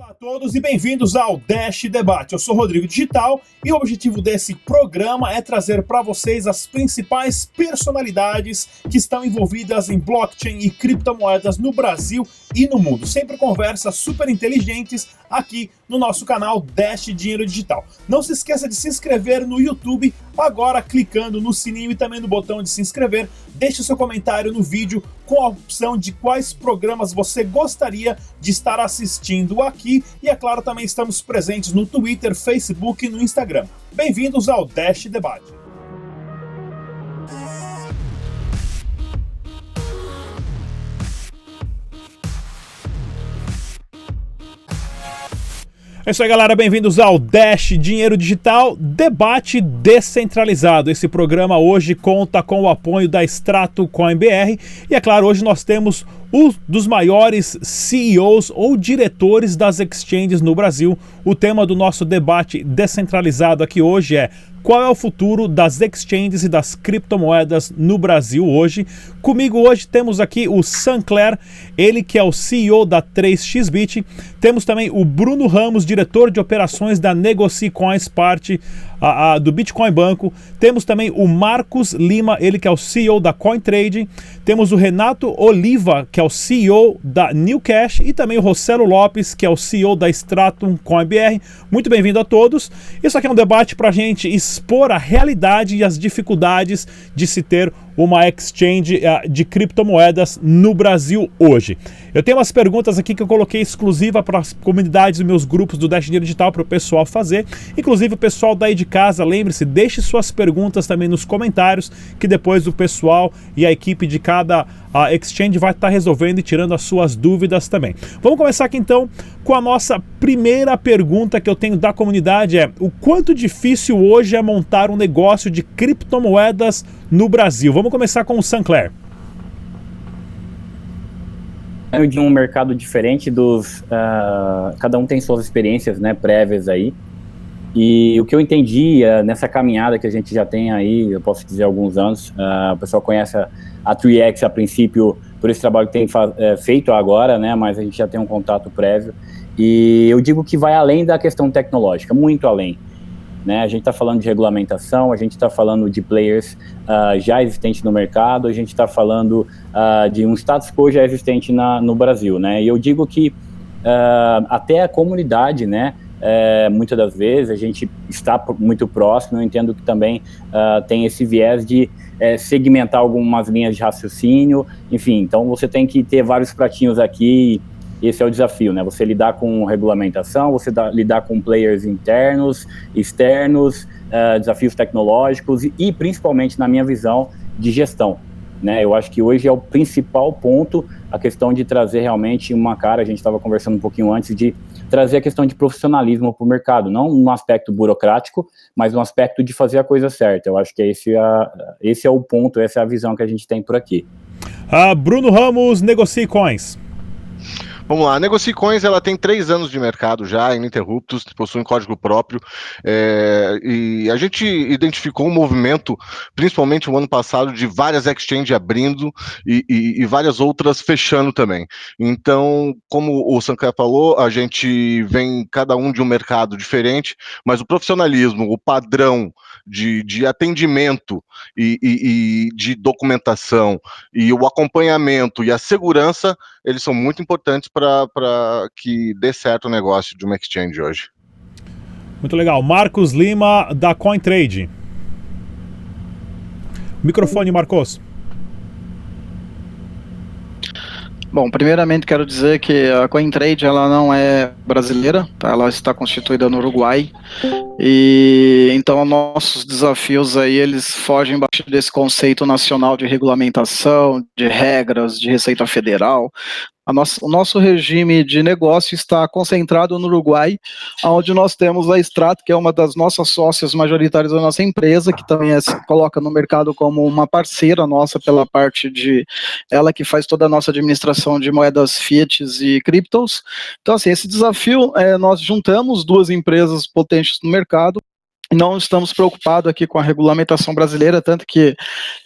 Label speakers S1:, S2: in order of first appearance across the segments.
S1: Olá a todos e bem-vindos ao Dash Debate. Eu sou Rodrigo Digital e o objetivo desse programa é trazer para vocês as principais personalidades que estão envolvidas em blockchain e criptomoedas no Brasil e no mundo. Sempre conversas super inteligentes aqui no nosso canal Dash Dinheiro Digital. Não se esqueça de se inscrever no YouTube agora clicando no sininho e também no botão de se inscrever. Deixe seu comentário no vídeo com a opção de quais programas você gostaria de estar assistindo aqui e é claro também estamos presentes no Twitter, Facebook e no Instagram. Bem-vindos ao Dash Debate. É isso aí, galera. Bem-vindos ao Dash Dinheiro Digital Debate Descentralizado. Esse programa hoje conta com o apoio da Extrato Coin BR. E é claro, hoje nós temos um dos maiores CEOs ou diretores das exchanges no Brasil. O tema do nosso debate descentralizado aqui hoje é qual é o futuro das exchanges e das criptomoedas no Brasil hoje. Comigo hoje temos aqui o Sancler, ele que é o CEO da 3xBit. Temos também o Bruno Ramos, diretor de operações da Negoci Coins, parte a, a, do Bitcoin Banco. Temos também o Marcos Lima, ele que é o CEO da CoinTrade. Temos o Renato Oliva, que é o CEO da New Cash. E também o Rossello Lopes, que é o CEO da Stratum CoinBR. Muito bem-vindo a todos. Isso aqui é um debate para a gente expor a realidade e as dificuldades de se ter uma exchange uh, de criptomoedas no Brasil hoje. Eu tenho umas perguntas aqui que eu coloquei exclusiva para as comunidades e meus grupos do Dash Dinheiro Digital para o pessoal fazer. Inclusive o pessoal daí de casa, lembre-se, deixe suas perguntas também nos comentários, que depois o pessoal e a equipe de cada a Exchange vai estar tá resolvendo e tirando as suas dúvidas também. Vamos começar aqui então com a nossa primeira pergunta que eu tenho da comunidade é: o quanto difícil hoje é montar um negócio de criptomoedas no Brasil? Vamos começar com o Sancler.
S2: De um mercado diferente dos, uh, cada um tem suas experiências, né, prévias aí. E o que eu entendi uh, nessa caminhada que a gente já tem aí, eu posso dizer alguns anos, uh, o pessoal conhece a, a 3X a princípio por esse trabalho que tem é, feito agora, né, mas a gente já tem um contato prévio. E eu digo que vai além da questão tecnológica, muito além. Né? A gente está falando de regulamentação, a gente está falando de players uh, já existentes no mercado, a gente está falando uh, de um status quo já existente na, no Brasil. Né? E eu digo que uh, até a comunidade, né, é, muitas das vezes a gente está muito próximo. Eu entendo que também uh, tem esse viés de é, segmentar algumas linhas de raciocínio, enfim. Então você tem que ter vários pratinhos aqui. Esse é o desafio, né? Você lidar com regulamentação, você dá, lidar com players internos, externos, uh, desafios tecnológicos e, e, principalmente, na minha visão, de gestão. Né? Eu acho que hoje é o principal ponto a questão de trazer realmente uma cara. A gente estava conversando um pouquinho antes de trazer a questão de profissionalismo para o mercado, não no aspecto burocrático, mas no aspecto de fazer a coisa certa. Eu acho que esse é, esse é o ponto, essa é a visão que a gente tem por aqui.
S1: Uh, Bruno Ramos, Negocie Coins.
S3: Vamos lá, a Negocicoins ela tem três anos de mercado já, ininterruptos, possui um código próprio, é, e a gente identificou um movimento, principalmente no ano passado, de várias exchanges abrindo e, e, e várias outras fechando também. Então, como o Sankar falou, a gente vem cada um de um mercado diferente, mas o profissionalismo, o padrão de, de atendimento e, e, e de documentação e o acompanhamento e a segurança, eles são muito importantes para que dê certo o negócio de uma exchange hoje.
S1: Muito legal. Marcos Lima, da CoinTrade. Microfone, Marcos.
S4: Bom, primeiramente quero dizer que a CoinTrade ela não é brasileira, tá? ela está constituída no Uruguai e então nossos desafios aí eles fogem desse conceito nacional de regulamentação, de regras, de Receita Federal. Nossa, o nosso regime de negócio está concentrado no Uruguai, onde nós temos a Strato, que é uma das nossas sócias majoritárias da nossa empresa, que também é, se coloca no mercado como uma parceira nossa pela parte de ela que faz toda a nossa administração de moedas fiat e criptos. Então, assim, esse desafio, é, nós juntamos duas empresas potentes no mercado, não estamos preocupados aqui com a regulamentação brasileira, tanto que,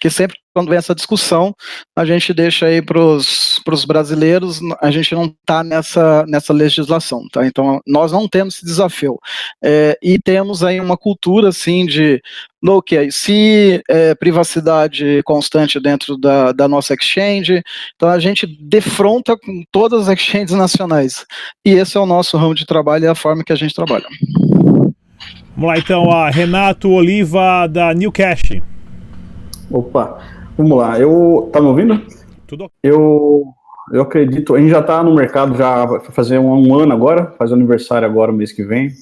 S4: que sempre quando vem essa discussão, a gente deixa aí para os brasileiros, a gente não está nessa, nessa legislação, tá? Então, nós não temos esse desafio. É, e temos aí uma cultura, assim, de, ok, se é, privacidade constante dentro da, da nossa exchange, então a gente defronta com todas as exchanges nacionais. E esse é o nosso ramo de trabalho e a forma que a gente trabalha.
S1: Vamos lá, então, a Renato Oliva, da New Cash.
S5: Opa, Vamos lá, eu. Tá me ouvindo?
S1: Tudo
S5: Eu, eu acredito. A gente já tá no mercado já vai fazer um, um ano agora, faz aniversário agora, mês que vem.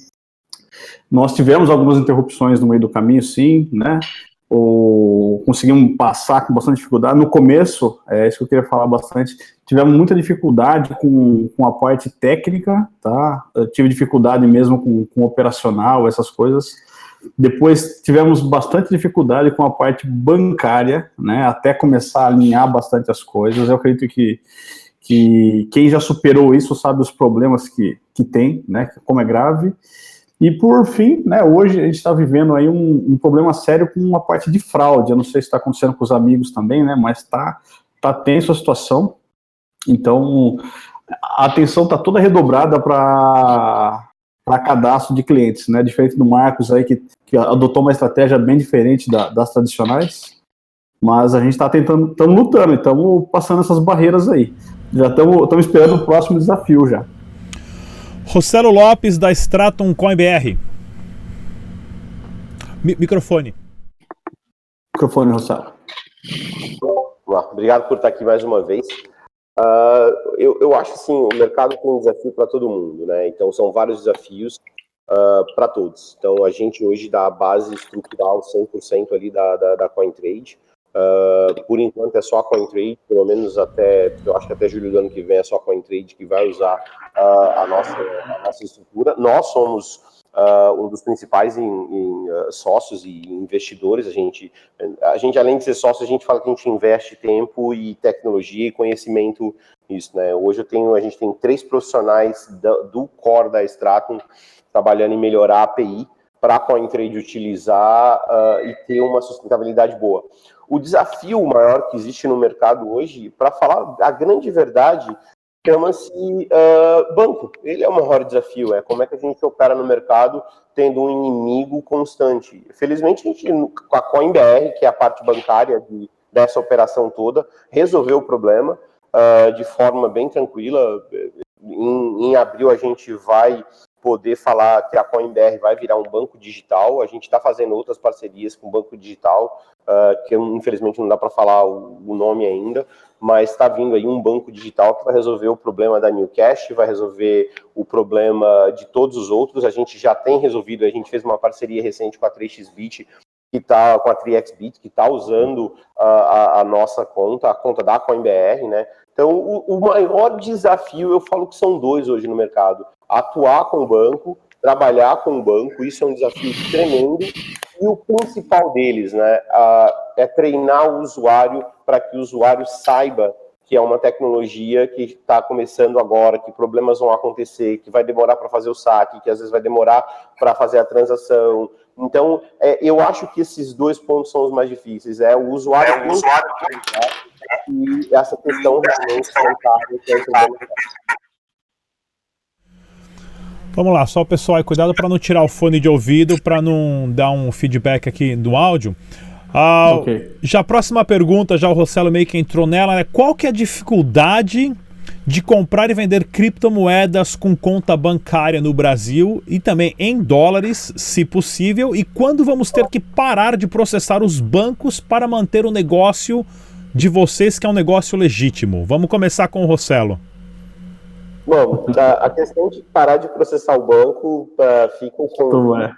S5: Nós tivemos algumas interrupções no meio do caminho, sim, né? Ou conseguimos passar com bastante dificuldade. No começo, é isso que eu queria falar bastante, tivemos muita dificuldade com, com a parte técnica, tá? Eu tive dificuldade mesmo com, com operacional, essas coisas. Depois tivemos bastante dificuldade com a parte bancária, né, até começar a alinhar bastante as coisas. Eu acredito que, que quem já superou isso sabe os problemas que, que tem, né, como é grave. E por fim, né, hoje a gente está vivendo aí um, um, problema sério com a parte de fraude. Eu não sei se está acontecendo com os amigos também, né, mas está tá tenso a situação. Então, a atenção está toda redobrada para para cadastro de clientes, né? Diferente do Marcos aí, que, que adotou uma estratégia bem diferente da, das tradicionais. Mas a gente está tentando, estamos lutando, estamos passando essas barreiras aí. Já estamos esperando o próximo desafio já.
S1: Rossello Lopes, da Stratum CoinBR. Mi microfone.
S5: Microfone, Rossello.
S6: Obrigado por estar aqui mais uma vez. Uh, eu, eu acho assim, o mercado tem um desafio para todo mundo, né? Então são vários desafios uh, para todos. Então a gente hoje dá a base estrutural 100% ali da, da, da CoinTrade. Uh, por enquanto é só a CoinTrade, pelo menos até, eu acho que até julho do ano que vem é só a CoinTrade que vai usar a, nossa, a nossa estrutura. Nós somos uh, um dos principais em, em uh, sócios e investidores. A gente, a gente, além de ser sócio, a gente fala que a gente investe tempo e tecnologia e conhecimento nisso, né? Hoje eu tenho, a gente tem três profissionais do, do core da Stratum trabalhando em melhorar a API para a CoinTrade utilizar uh, e ter uma sustentabilidade boa. O desafio maior que existe no mercado hoje, para falar a grande verdade, chama-se uh, banco. Ele é o maior desafio, é como é que a gente opera no mercado tendo um inimigo constante. Felizmente, a gente, com a CoinBR, que é a parte bancária de, dessa operação toda, resolveu o problema uh, de forma bem tranquila. Em, em abril, a gente vai poder falar que a CoinBR vai virar um banco digital. A gente está fazendo outras parcerias com o banco digital, uh, que infelizmente não dá para falar o, o, nome ainda, mas está vindo aí um banco digital que vai resolver o problema da New Cash, vai resolver o problema de todos os outros. A gente já tem resolvido, a gente fez uma parceria recente com a 3xBit, que está com a 3xBit, que está usando uh, a, a, nossa conta, a conta da CoinBR, né? Então, o, o maior desafio, eu falo que são dois hoje no mercado atuar com o banco, trabalhar com o banco, isso é um desafio tremendo. E o principal deles né, é treinar o usuário para que o usuário saiba que é uma tecnologia que está começando agora, que problemas vão acontecer, que vai demorar para fazer o saque, que às vezes vai demorar para fazer a transação. Então, é, eu acho que esses dois pontos são os mais difíceis. É o usuário, é o usuário e essa questão realmente é
S1: Vamos lá, só o pessoal cuidado para não tirar o fone de ouvido, para não dar um feedback aqui do áudio. Ah, okay. Já a próxima pergunta, já o Rossello meio que entrou nela, né? Qual que é a dificuldade de comprar e vender criptomoedas com conta bancária no Brasil e também em dólares, se possível, e quando vamos ter que parar de processar os bancos para manter o negócio de vocês, que é um negócio legítimo? Vamos começar com o Rossello.
S6: Bom, a, questão de parar de processar o banco uh, fica com é.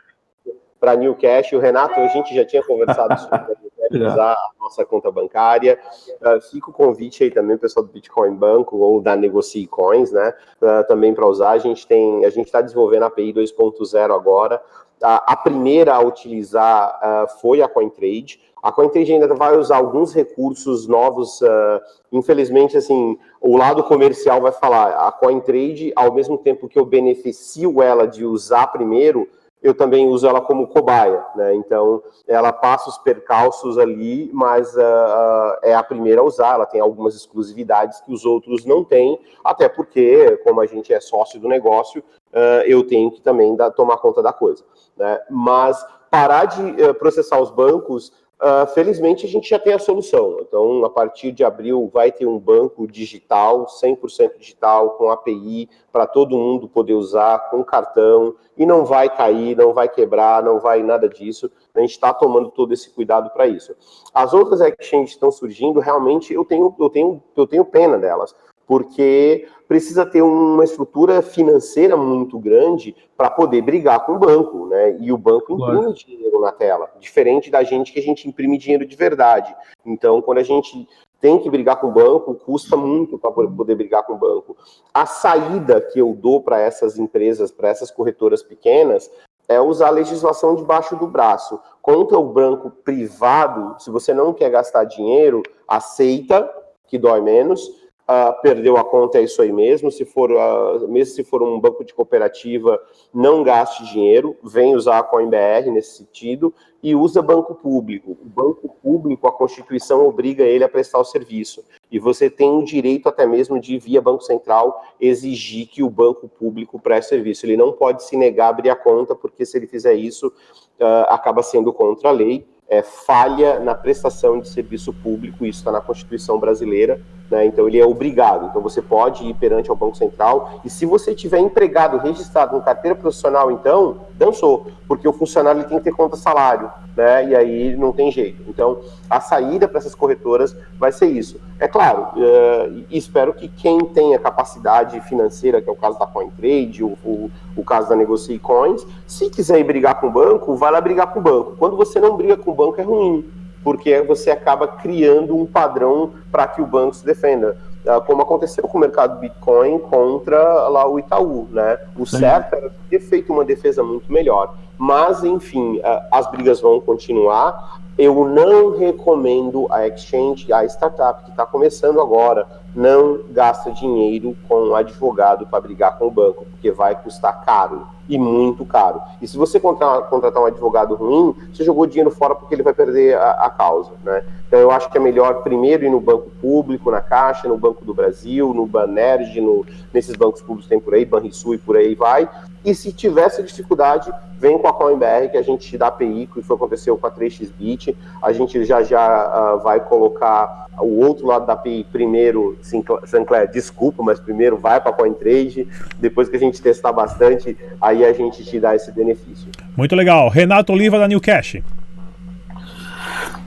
S6: Para New Cash. O Renato, a gente já tinha conversado sobre usar a nossa conta bancária. Uh, fica o convite aí também, pessoal do Bitcoin Banco ou da Negocie Coins, né? Uh, também para usar. A gente tem, a gente está desenvolvendo a API 2.0 agora. A, a, primeira a utilizar uh, foi a CoinTrade. A CoinTrade ainda vai usar alguns recursos novos. Uh, infelizmente, assim, o lado comercial vai falar. A CoinTrade, ao mesmo tempo que eu beneficio ela de usar primeiro, eu também uso ela como cobaia, né? Então, ela passa os percalços ali, mas uh, uh, é a primeira a usar, ela tem algumas exclusividades que os outros não têm, até porque, como a gente é sócio do negócio, uh, eu tenho que também dar, tomar conta da coisa, né? Mas parar de processar os bancos Uh, felizmente, a gente já tem a solução. Então, a partir de abril, vai ter um banco digital, 100% digital, com API, para todo mundo poder usar, com cartão, e não vai cair, não vai quebrar, não vai nada disso. A gente está tomando todo esse cuidado para isso. As outras exchanges estão surgindo, realmente, eu tenho, eu, tenho, eu tenho pena delas, porque precisa ter uma estrutura financeira muito grande para poder brigar com o banco, né? E o banco imprime claro. dinheiro na tela, diferente da gente que a gente imprime dinheiro de verdade. Então, quando a gente tem que brigar com o banco, custa muito para poder brigar com o banco. A saída que eu dou para essas empresas, para essas corretoras pequenas, é usar a legislação debaixo do braço. Contra o banco privado, se você não quer gastar dinheiro, aceita, que dói menos, Uh, perdeu a conta, é isso aí mesmo. Se for, uh, mesmo se for um banco de cooperativa, não gaste dinheiro, vem usar a CoinBR nesse sentido e usa banco público. O banco público, a Constituição obriga ele a prestar o serviço. E você tem o direito até mesmo de, via Banco Central, exigir que o banco público preste serviço. Ele não pode se negar a abrir a conta, porque se ele fizer isso, uh, acaba sendo contra a lei é, falha na prestação de serviço público, isso está na Constituição brasileira, né? então ele é obrigado. Então você pode ir perante ao Banco Central e se você tiver empregado registrado no carteira profissional, então dançou, porque o funcionário ele tem que ter conta salário, né? E aí não tem jeito. Então a saída para essas corretoras vai ser isso. É claro, uh, espero que quem tenha capacidade financeira, que é o caso da CoinTrade, o, o, o caso da Negocie Coins, se quiser ir brigar com o banco, vai lá brigar com o banco. Quando você não briga com o banco é ruim, porque você acaba criando um padrão para que o banco se defenda. Ah, como aconteceu com o mercado Bitcoin contra lá o Itaú, né? O Sim. certo era ter feito uma defesa muito melhor. Mas, enfim, ah, as brigas vão continuar. Eu não recomendo a exchange, a startup que está começando agora, não gasta dinheiro com um advogado para brigar com o banco, porque vai custar caro e muito caro. E se você contratar um advogado ruim, você jogou dinheiro fora porque ele vai perder a, a, causa, né? Então eu acho que é melhor primeiro ir no banco público, na Caixa, no Banco do Brasil, no Banerj, no, nesses bancos públicos tem por aí, Banrisul e por aí vai. E se tivesse dificuldade, vem com a CoinBR que a gente te dá API, que foi aconteceu com a 3xBit. A gente já já uh, vai colocar o outro lado da API primeiro, Sinclair, desculpa, mas primeiro vai para a CoinTrade, depois que a gente testar bastante, aí a gente te dá esse benefício.
S1: Muito legal. Renato Oliva da New Cash.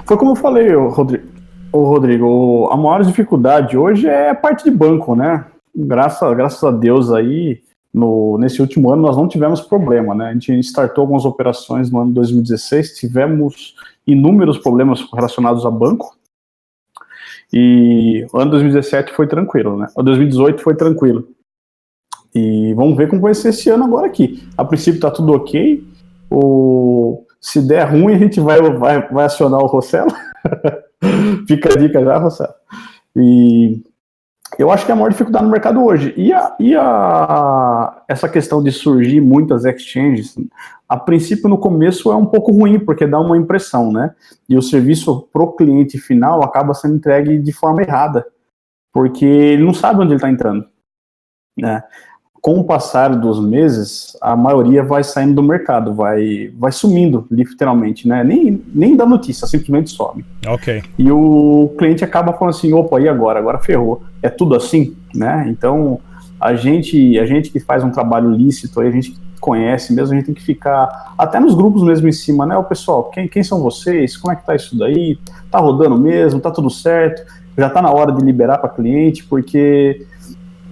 S5: Foi como eu falei, Rodrigo. O Rodrigo, a maior dificuldade hoje é a parte de banco, né? Graças, graças a Deus aí, no, nesse último ano nós não tivemos problema, né? A gente startou algumas operações no ano 2016, tivemos inúmeros problemas relacionados a banco. E o ano 2017 foi tranquilo, né? O 2018 foi tranquilo. E vamos ver como vai ser esse ano agora aqui. A princípio tá tudo ok. O, se der ruim, a gente vai, vai, vai acionar o Rossello. Fica a dica já, Rossello. E eu acho que é a maior dificuldade no mercado hoje. E, a, e a, essa questão de surgir muitas exchanges, a princípio no começo é um pouco ruim, porque dá uma impressão, né? E o serviço pro cliente final acaba sendo entregue de forma errada, porque ele não sabe onde ele está entrando. Né? Com o passar dos meses, a maioria vai saindo do mercado, vai, vai sumindo, literalmente, né? Nem, nem dá notícia, simplesmente some.
S1: Ok.
S5: E o cliente acaba falando assim, opa, e agora? Agora ferrou. É tudo assim, né? Então, a gente, a gente que faz um trabalho lícito, a gente que conhece mesmo, a gente tem que ficar até nos grupos mesmo em cima, né? O pessoal, quem, quem são vocês? Como é que tá isso daí? Tá rodando mesmo? Tá tudo certo? Já tá na hora de liberar para cliente, porque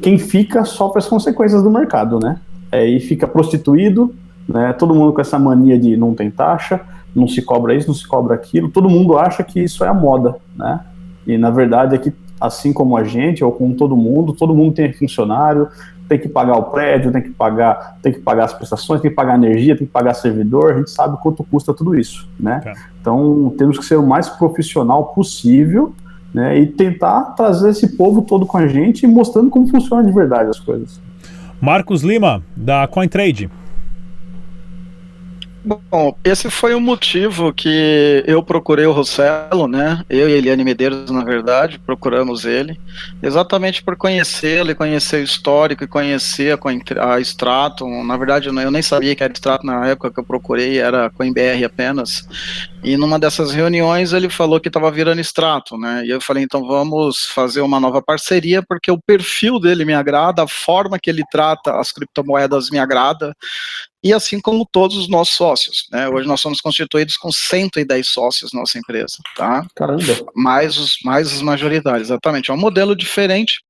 S5: quem fica sofre as consequências do mercado, né? É, e fica prostituído, né? Todo mundo com essa mania de não tem taxa, não se cobra isso, não se cobra aquilo. Todo mundo acha que isso é a moda, né? E na verdade é que assim como a gente ou como todo mundo, todo mundo tem funcionário, tem que pagar o prédio, tem que pagar, tem que pagar as prestações, tem que pagar energia, tem que pagar servidor, a gente sabe quanto custa tudo isso, né? É. Então temos que ser o mais profissional possível né, e tentar trazer esse povo todo com a gente, mostrando como funciona de verdade as coisas.
S1: Marcos Lima, da CoinTrade.
S4: Bom, esse foi o motivo que eu procurei o Rossello, né? Eu e Eliane Medeiros, na verdade, procuramos ele, exatamente por conhecê-lo e conhecer o histórico e conhecer a, a Stratum. Na verdade, eu nem sabia que era Stratum na época que eu procurei, era CoinBR apenas. E numa dessas reuniões ele falou que estava virando Stratum, né? E eu falei, então vamos fazer uma nova parceria, porque o perfil dele me agrada, a forma que ele trata as criptomoedas me agrada e assim como todos os nossos sócios. Né? Hoje nós somos constituídos com 110 sócios na nossa empresa, tá?
S5: Caramba.
S4: Mais os, mais os majoritários, exatamente. É um modelo diferente,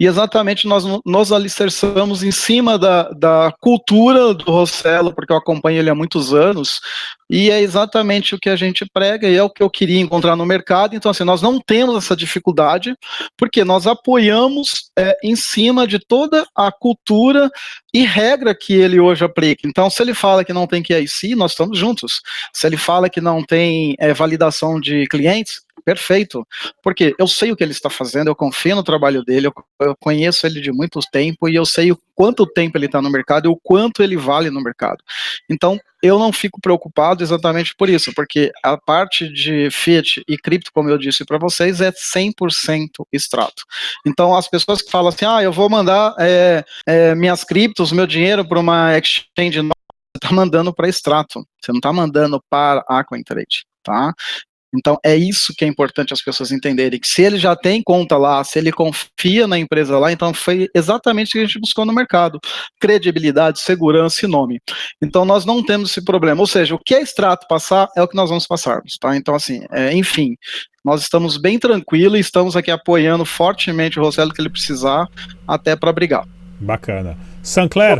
S4: e exatamente nós nos alicerçamos em cima da, da cultura do Rossello, porque eu acompanho ele há muitos anos, e é exatamente o que a gente prega e é o que eu queria encontrar no mercado. Então, assim, nós não temos essa dificuldade, porque nós apoiamos é, em cima de toda a cultura e regra que ele hoje aplica. Então, se ele fala que não tem QIC, nós estamos juntos. Se ele fala que não tem é, validação de clientes, perfeito. Porque eu sei o que ele está fazendo, eu confio no trabalho dele, eu, eu conheço ele de muito tempo e eu sei o quanto tempo ele está no mercado e o quanto ele vale no mercado. Então, eu não fico preocupado exatamente por isso, porque a parte de fiat e cripto, como eu disse para vocês, é 100% extrato. Então, as pessoas que falam assim, ah, eu vou mandar é, é, minhas criptos, meu dinheiro para uma exchange você está mandando para extrato, você não está mandando para a CoinTrade, tá? Então é isso que é importante as pessoas entenderem, que se ele já tem conta lá, se ele confia na empresa lá, então foi exatamente o que a gente buscou no mercado, credibilidade, segurança e nome. Então nós não temos esse problema, ou seja, o que é extrato passar é o que nós vamos passarmos, tá? Então assim, é, enfim, nós estamos bem tranquilos e estamos aqui apoiando fortemente o Rossello que ele precisar, até para brigar.
S1: Bacana. Sancler.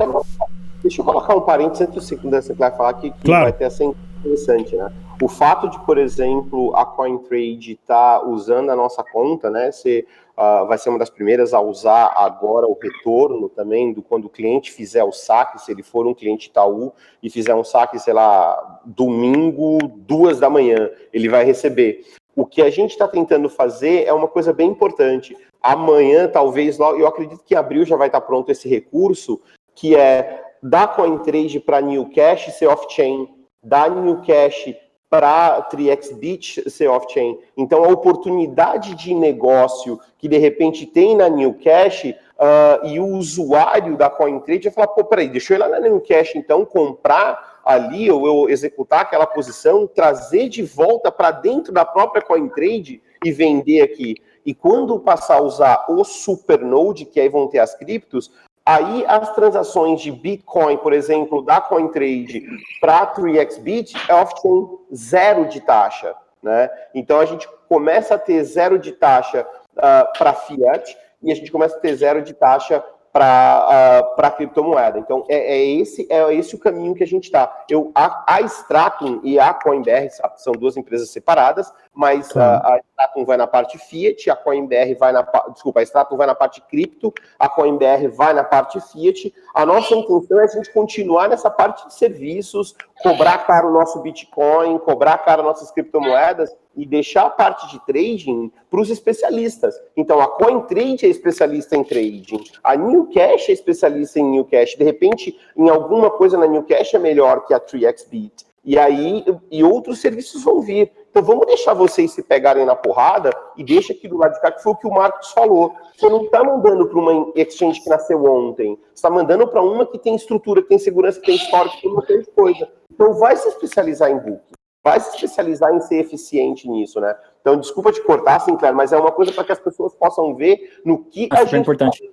S6: Deixa eu colocar um parênteses antes do Sancler falar que, que
S1: claro.
S6: vai ter essa interessante, né? O fato de, por exemplo, a CoinTrade estar tá usando a nossa conta, né? Você uh, vai ser uma das primeiras a usar agora o retorno também do quando o cliente fizer o saque, se ele for um cliente Itaú e fizer um saque, sei lá, domingo, duas da manhã, ele vai receber. O que a gente está tentando fazer é uma coisa bem importante. Amanhã, talvez, eu acredito que em abril já vai estar tá pronto esse recurso, que é da CoinTrade para New Cash ser off-chain, da New Cash para 3xBit ser off-chain. Então, a oportunidade de negócio que de repente tem na New Cash uh, e o usuário da CoinTrade vai falar: pô, peraí, deixa eu ir lá na New Cash então comprar ali ou eu executar aquela posição, trazer de volta para dentro da própria CoinTrade e vender aqui. E quando passar a usar o Supernode, que aí vão ter as criptos, Aí as transações de Bitcoin, por exemplo, da CoinTrade para 3xBit é off-chain zero de taxa. Né? Então a gente começa a ter zero de taxa uh, ah, para fiat e a gente começa a ter zero de taxa para uh, para criptomoeda. Então é, é, esse é esse o caminho que a gente está. Eu a, a Stratum e a CoinBR são duas empresas separadas, mas a, a Stratum vai na parte fiat, a CoinBR vai na desculpa, a Stratum vai na parte cripto, a CoinBR vai na parte fiat. A nossa intenção é a gente continuar nessa parte de serviços, cobrar caro o nosso Bitcoin, cobrar caro nossas criptomoedas e deixar a parte de trading para os especialistas. Então, a CoinTrade é especialista em trading, a Newcash é especialista em Newcash. De repente, em alguma coisa na Newcash é melhor que a 3xBit. E aí, e outros serviços vão vir. Então, vamos deixar vocês se pegarem na porrada e deixa aqui do lado de cá, que foi o que o Marcos falou. Você não está mandando para uma exchange que nasceu ontem. Você está mandando para uma que tem estrutura, que tem segurança, que tem história, que tem coisa. Então, vai se especializar em book vai se especializar em ser eficiente nisso, né? Então, desculpa te cortar, Sinclair, mas é uma coisa para que as pessoas possam ver no que
S2: Acho
S6: a gente
S2: importante.
S6: Tá,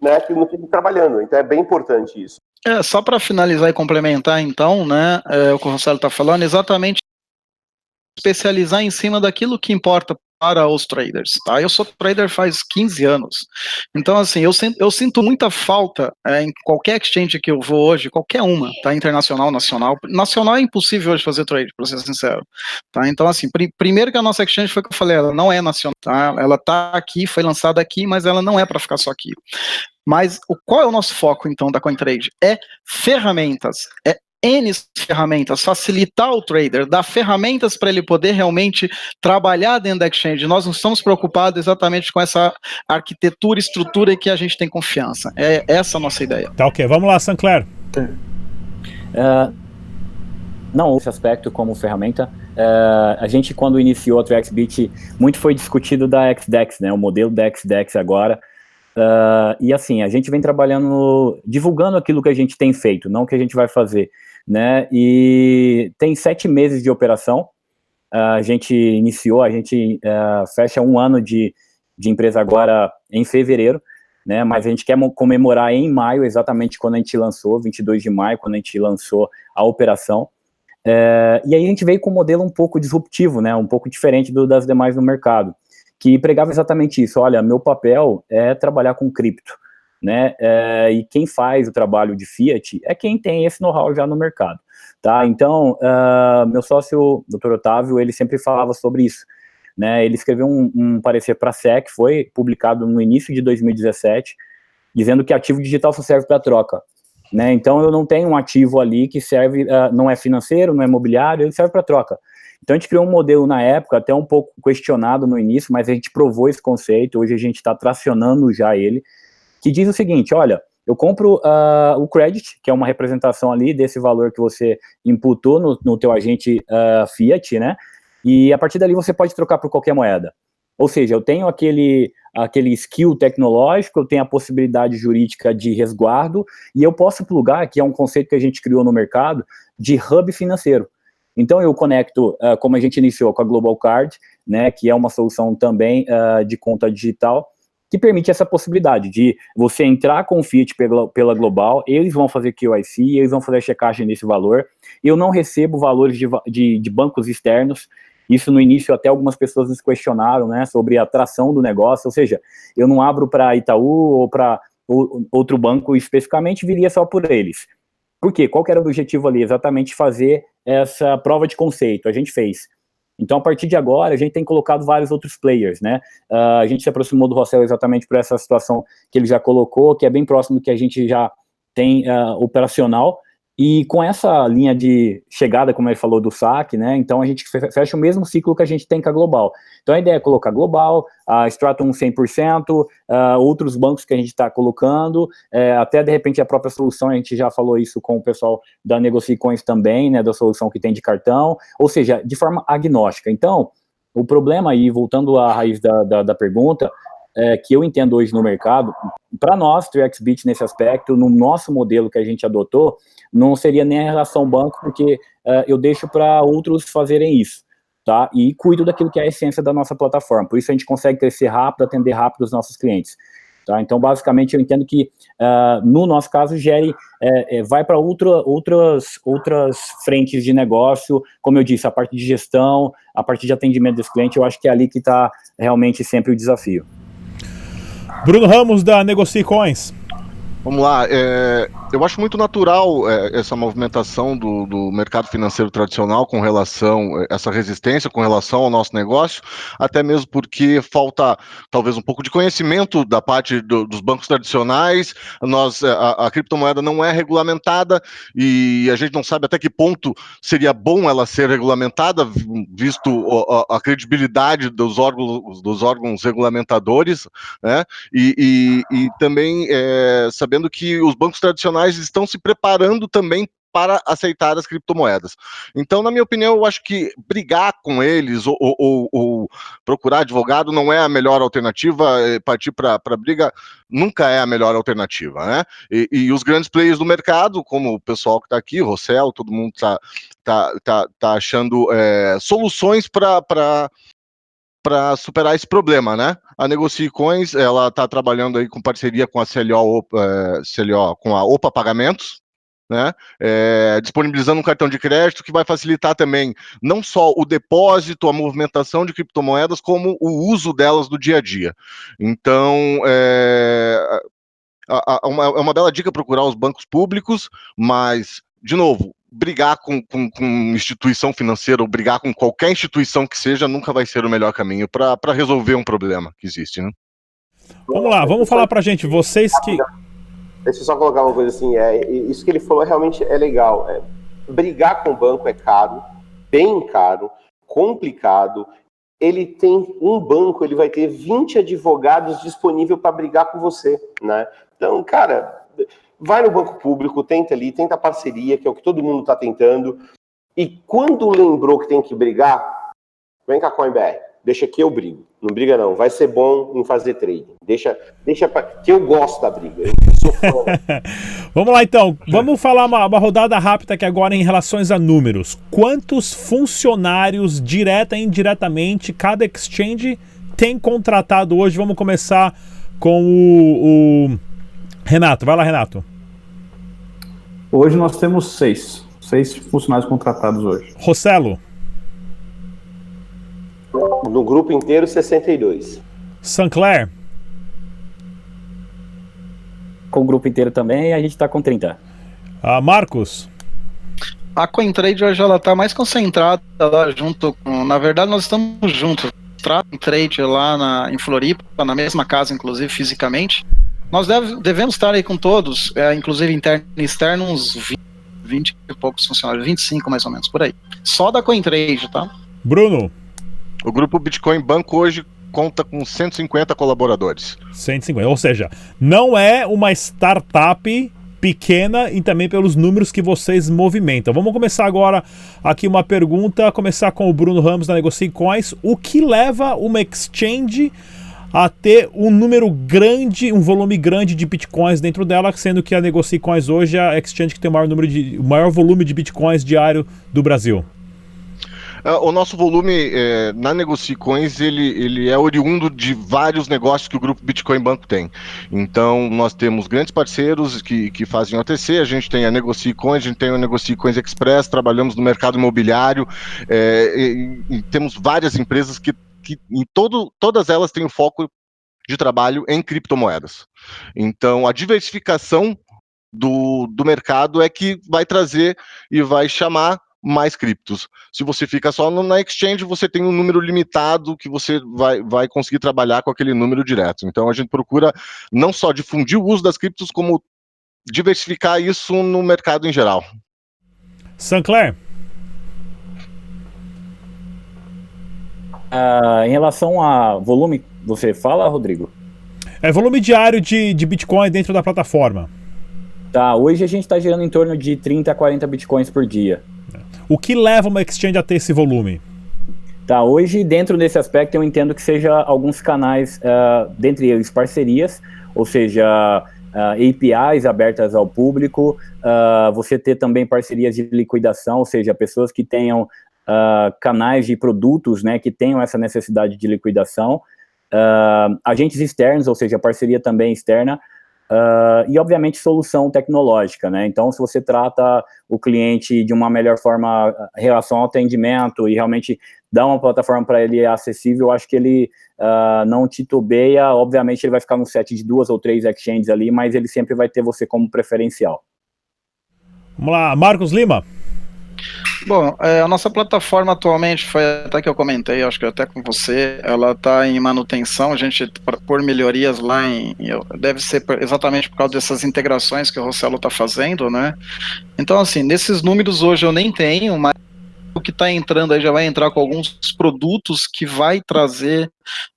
S6: né, que no que está trabalhando. Então, é bem importante isso.
S4: É, só para finalizar e complementar, então, né, é, o que o Rossello está falando, exatamente especializar em cima daquilo que importa para os traders, tá? Eu sou trader faz 15 anos, então assim, eu sinto, eu sinto muita falta é, em qualquer exchange que eu vou hoje, qualquer uma, tá? Internacional, nacional, nacional é impossível hoje fazer trade, para ser sincero, tá? Então assim, pr primeiro que a nossa exchange foi que eu falei, ela não é nacional, tá? Ela tá aqui, foi lançada aqui, mas ela não é para ficar só aqui. Mas o, qual é o nosso foco, então, da CoinTrade? É ferramentas, é N ferramentas, facilitar o trader, dar ferramentas para ele poder realmente trabalhar dentro da exchange. Nós não estamos preocupados exatamente com essa arquitetura, estrutura que a gente tem confiança. É essa a nossa ideia.
S1: Tá ok. Vamos lá, Sancler.
S2: Uh, não esse aspecto como ferramenta. Uh, a gente, quando iniciou a TraxBit, muito foi discutido da XDEX, né, o modelo da XDEX agora. Uh, e assim, a gente vem trabalhando, divulgando aquilo que a gente tem feito, não o que a gente vai fazer. Né? E tem sete meses de operação. Uh, a gente iniciou, a gente fecha um ano de, de empresa agora em fevereiro né? Mas a gente quer comemorar em maio, exatamente quando a gente lançou, 22 de maio, quando a gente lançou a operação. É, e aí a gente veio com um modelo um pouco disruptivo, né? Um pouco diferente do, das demais no mercado, que pregava exatamente isso. Olha, meu papel é trabalhar com cripto, né? É, e quem faz o trabalho de Fiat é quem tem esse know-how já no mercado, tá? Então, uh, meu sócio, Dr. Otávio, ele sempre falava sobre isso né, ele escreveu um, um parecer para a SEC, foi publicado no início de 2017, dizendo que ativo digital só serve para troca. Né, então eu não tenho um ativo ali que serve, uh, não é financeiro, não é imobiliário, ele serve para troca. Então a gente criou um modelo na época, até um pouco questionado no início, mas a gente provou esse conceito, hoje a gente está tracionando já ele, que diz o seguinte, olha, eu compro uh, o credit, que é uma representação ali desse valor que você imputou no, no teu agente uh, Fiat, né, e a partir dali você pode trocar por qualquer moeda. Ou seja, eu tenho aquele, aquele skill tecnológico, eu tenho a possibilidade jurídica de resguardo, e eu posso plugar, que é um conceito que a gente criou no mercado, de hub financeiro. Então eu conecto, uh, como a gente iniciou com a Global Card, né, que é uma solução também uh, de conta digital, que permite essa possibilidade de você entrar com o Fiat pela, pela Global, eles vão fazer QIC, eles vão fazer a checagem nesse valor, eu não recebo valores de, de, de bancos externos, isso no início até algumas pessoas nos questionaram, né, sobre a atração do negócio, ou seja, eu não abro para Itaú ou para outro banco especificamente, viria só por eles. Por quê? Qual era o objetivo ali? Exatamente fazer essa prova de conceito. A gente fez. Então, a partir de agora, a gente tem colocado vários outros players, né? Uh, a gente se aproximou do Rossell exatamente por essa situação que ele já colocou, que é bem próximo do que a gente já tem uh, operacional, e com essa linha de chegada, como ele falou, do saque, né? Então a gente fecha o mesmo ciclo que a gente tem com a Global. Então a ideia é colocar Global, a Stratum 100%, uh, outros bancos que a gente está colocando, é, até de repente a própria solução, a gente já falou isso com o pessoal da Negocicoins também, né? Da solução que tem de cartão, ou seja, de forma agnóstica. Então, o problema aí, voltando à raiz da, da, da pergunta, é, que eu entendo hoje no mercado, para nós, TrexBit nesse aspecto, no nosso modelo que a gente adotou, não seria nem a relação banco, porque uh, eu deixo para outros fazerem isso, tá? E cuido daquilo que é a essência da nossa plataforma. Por isso a gente consegue crescer rápido, atender rápido os nossos clientes. Tá? Então, basicamente, eu entendo que, uh, no nosso caso, gere, é, é, vai para outra, outras, outras frentes de negócio, como eu disse, a parte de gestão, a parte de atendimento desse cliente, eu acho que é ali que está realmente sempre o desafio.
S1: Bruno Ramos, da Negocie Coins.
S3: Vamos lá, é, eu acho muito natural é, essa movimentação do, do, mercado financeiro tradicional com relação, essa resistência com relação ao nosso negócio, até mesmo porque falta talvez um pouco de conhecimento da parte do, dos bancos tradicionais, nós, é, a, a, criptomoeda não é regulamentada e a gente não sabe até que ponto seria bom ela ser regulamentada, visto a, a credibilidade dos órgãos, dos órgãos regulamentadores, né, e, e, e também é, sabendo que os bancos tradicionais estão se preparando também para aceitar as criptomoedas. Então, na minha opinião, eu acho que brigar com eles ou, ou, ou procurar advogado não é a melhor alternativa, é, partir para briga nunca é a melhor alternativa, né? E, e, os grandes players do mercado, como o pessoal que está aqui, Rossel, todo mundo está tá, tá, tá achando é, soluções para para superar esse problema, né? A Negocie Coins, ela está trabalhando aí com parceria com a CLO, é, CLO com a Opa Pagamentos, né? É, disponibilizando um cartão de crédito que vai facilitar também não só o depósito, a movimentação de criptomoedas, como o uso delas no dia a dia. Então, é, é uma bela dica procurar os bancos públicos, mas, de novo, brigar com, com, com, instituição financeira ou brigar com qualquer instituição que seja nunca vai ser o melhor caminho para resolver um problema que existe, né?
S1: Vamos lá, vamos falar para gente, vocês que...
S6: Deixa eu só colocar uma coisa assim, é, isso que ele falou realmente é legal. É, brigar com o banco é caro, bem caro, complicado. Ele tem um banco, ele vai ter 20 advogados disponíveis para brigar com você, né? Então, cara, vai no banco público, tenta ali, tenta parceria, que é o que todo mundo está tentando. E quando lembrou que tem que brigar, vem cá, CoinBR, deixa que eu brigo. Não briga não, vai ser bom em fazer trade. Deixa, deixa pra, que eu gosto da briga.
S1: Vamos lá então, vamos falar uma, uma, rodada rápida aqui agora em relações a números. Quantos funcionários, direta e indiretamente, cada exchange tem contratado hoje? Vamos começar com o, o Renato. Vai lá, Renato.
S5: Hoje nós temos seis. Seis funcionários contratados hoje.
S1: Rossello.
S6: No grupo inteiro, 62.
S1: Sancler.
S2: Com o grupo inteiro também, a gente está com 30.
S1: Ah, Marcos.
S4: A CoinTrade hoje ela está mais concentrada lá junto com. Na verdade, nós estamos juntos. Trade lá na, em Floripa, na mesma casa, inclusive, fisicamente. Nós deve, devemos estar aí com todos, é, inclusive interno e externo, uns 20, 20 e poucos funcionários, 25 mais ou menos, por aí. Só da CoinTrade, tá?
S1: Bruno.
S3: O grupo Bitcoin Banco hoje conta com 150 colaboradores.
S1: 150, ou seja, não é uma startup pequena e também pelos números que vocês movimentam. Vamos começar agora aqui uma pergunta, começar com o Bruno Ramos da Negocie Coins. O que leva uma exchange a ter um número grande, um volume grande de bitcoins dentro dela, sendo que a Negocie Coins hoje é a exchange que tem o maior número de o maior volume de bitcoins diário do Brasil?
S3: É, o nosso volume é, na Negocicoins ele, ele é oriundo de vários negócios que o grupo Bitcoin Banco tem. Então, nós temos grandes parceiros que, que fazem OTC, a gente tem a Negocicoins, a gente tem a Negocicoins Express, trabalhamos no mercado imobiliário, é, e, e temos várias empresas que, que em todo, todas elas têm o foco de trabalho em criptomoedas. Então, a diversificação do, do mercado é que vai trazer e vai chamar mais criptos. Se você fica só no, na exchange, você tem um número limitado que você vai, vai conseguir trabalhar com aquele número direto. Então a gente procura não só difundir o uso das criptos, como diversificar isso no mercado em geral.
S1: Sancler.
S2: Uh, em relação a volume, você fala, Rodrigo?
S1: É volume diário de, de Bitcoin dentro da plataforma.
S2: Tá, hoje a gente está gerando em torno de 30 a 40 Bitcoins por dia.
S1: O que leva uma exchange a ter esse volume?
S2: Tá, hoje dentro desse aspecto eu entendo que seja alguns canais, uh, dentre eles parcerias, ou seja, uh, APIs abertas ao público, uh, você ter também parcerias de liquidação, ou seja, pessoas que tenham canais de produtos, né, que tenham essa necessidade de liquidação, agentes externos, ou seja, parceria também externa, Uh, e, obviamente, solução tecnológica, né? Então, se você trata o cliente de uma melhor forma em relação ao atendimento e realmente dá uma plataforma para ele acessível, acho que ele uh, não titubeia. Obviamente, ele vai ficar no set de duas ou três exchanges ali, mas ele sempre vai ter você como preferencial.
S1: Vamos lá, Marcos Lima.
S4: Bom, é, a nossa plataforma atualmente, foi até que eu comentei, acho que até com você, ela está em manutenção, a gente, por melhorias lá em, deve ser exatamente por causa dessas integrações que o Rossello está fazendo, né? Então, assim, nesses números hoje eu nem tenho, mas que está entrando aí já vai entrar com alguns produtos que vai trazer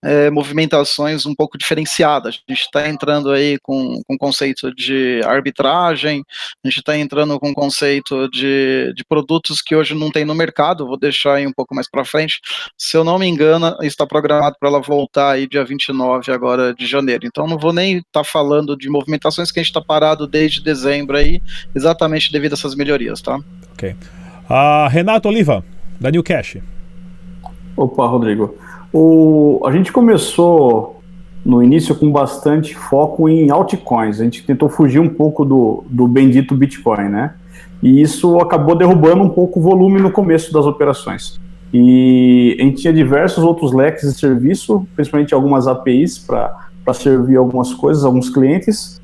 S4: é, movimentações um pouco diferenciadas. A gente está entrando aí com, com conceito de arbitragem, a gente está entrando com conceito de, de produtos que hoje não tem no mercado, vou deixar aí um pouco mais para frente. Se eu não me engano, está programado para ela voltar aí dia 29 agora de janeiro. Então não vou nem estar tá falando de movimentações que a gente está parado desde dezembro aí, exatamente devido a essas melhorias, tá?
S1: Ok. Uh, Renato Oliva, da New Cash.
S5: Opa, Rodrigo. O, a gente começou no início com bastante foco em altcoins. A gente tentou fugir um pouco do, do bendito Bitcoin, né? E isso acabou derrubando um pouco o volume no começo das operações. E a gente tinha diversos outros leques de serviço, principalmente algumas APIs para servir algumas coisas, alguns clientes.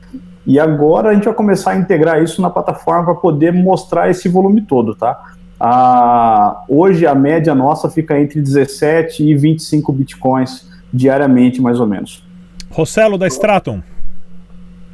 S5: E agora a gente vai começar a integrar isso na plataforma para poder mostrar esse volume todo, tá? Ah, hoje a média nossa fica entre 17 e 25 bitcoins diariamente, mais ou menos.
S1: Rossello da Stratum.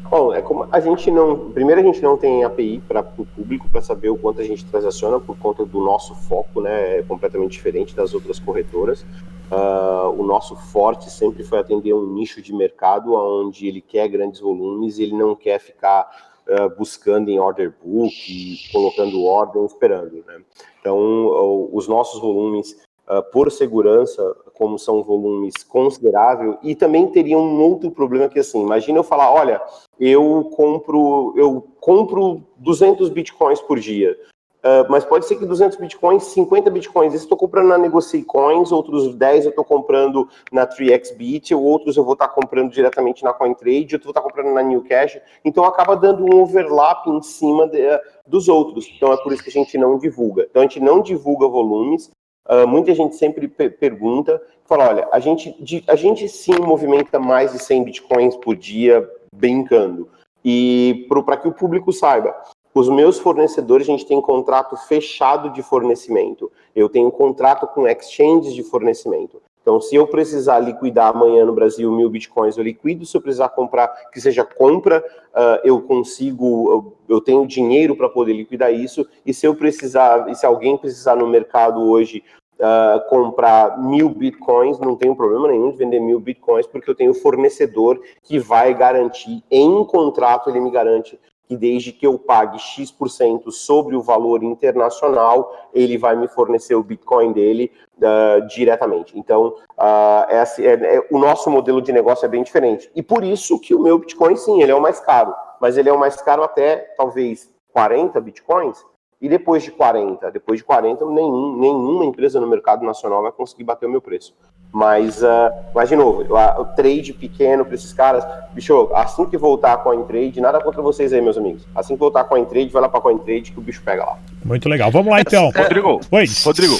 S6: Bom, é como a gente não. Primeiro, a gente não tem API para o público para saber o quanto a gente transaciona por conta do nosso foco, né? É completamente diferente das outras corretoras. Uh, o nosso forte sempre foi atender um nicho de mercado onde ele quer grandes volumes e ele não quer ficar uh, buscando em order book, colocando ordem, esperando. Né? Então, os nossos volumes, uh, por segurança, como são volumes consideráveis, e também teria um outro problema que assim, imagina eu falar, olha, eu compro, eu compro 200 bitcoins por dia. Uh, mas pode ser que 200 bitcoins, 50 bitcoins, estou comprando na Negocie Coins, outros 10 eu estou comprando na 3xBit, outros eu vou estar tá comprando diretamente na CoinTrade, outros eu vou estar tá comprando na Newcash. Então acaba dando um overlap em cima de, uh, dos outros. Então é por isso que a gente não divulga. Então a gente não divulga volumes. Uh, muita gente sempre pergunta, fala, olha, a gente, a gente sim movimenta mais de 100 bitcoins por dia brincando. E para que o público saiba, os meus fornecedores, a gente tem contrato fechado de fornecimento. Eu tenho contrato com exchanges de fornecimento. Então, se eu precisar liquidar amanhã no Brasil mil bitcoins, eu liquido. Se eu precisar comprar, que seja compra, uh, eu consigo, eu, eu tenho dinheiro para poder liquidar isso. E se eu precisar, e se alguém precisar no mercado hoje uh, comprar mil bitcoins, não tenho problema nenhum de vender mil bitcoins, porque eu tenho fornecedor que vai garantir, em contrato, ele me garante que desde que eu pague X% sobre o valor internacional, ele vai me fornecer o Bitcoin dele uh, diretamente. Então, uh, é, é, o nosso modelo de negócio é bem diferente. E por isso que o meu Bitcoin, sim, ele é o mais caro. Mas ele é o mais caro até, talvez, 40 Bitcoins. E depois de 40, depois de 40, nenhum, nenhuma empresa no mercado nacional vai conseguir bater o meu preço. Mas, uh, mas de novo, o trade pequeno para esses caras, bicho, assim que voltar com a trade, nada contra vocês aí, meus amigos. Assim que voltar com a trade, vai lá para a trade que o bicho pega lá.
S1: Muito legal. Vamos lá então.
S3: É, Rodrigo.
S1: Oi.
S3: Rodrigo.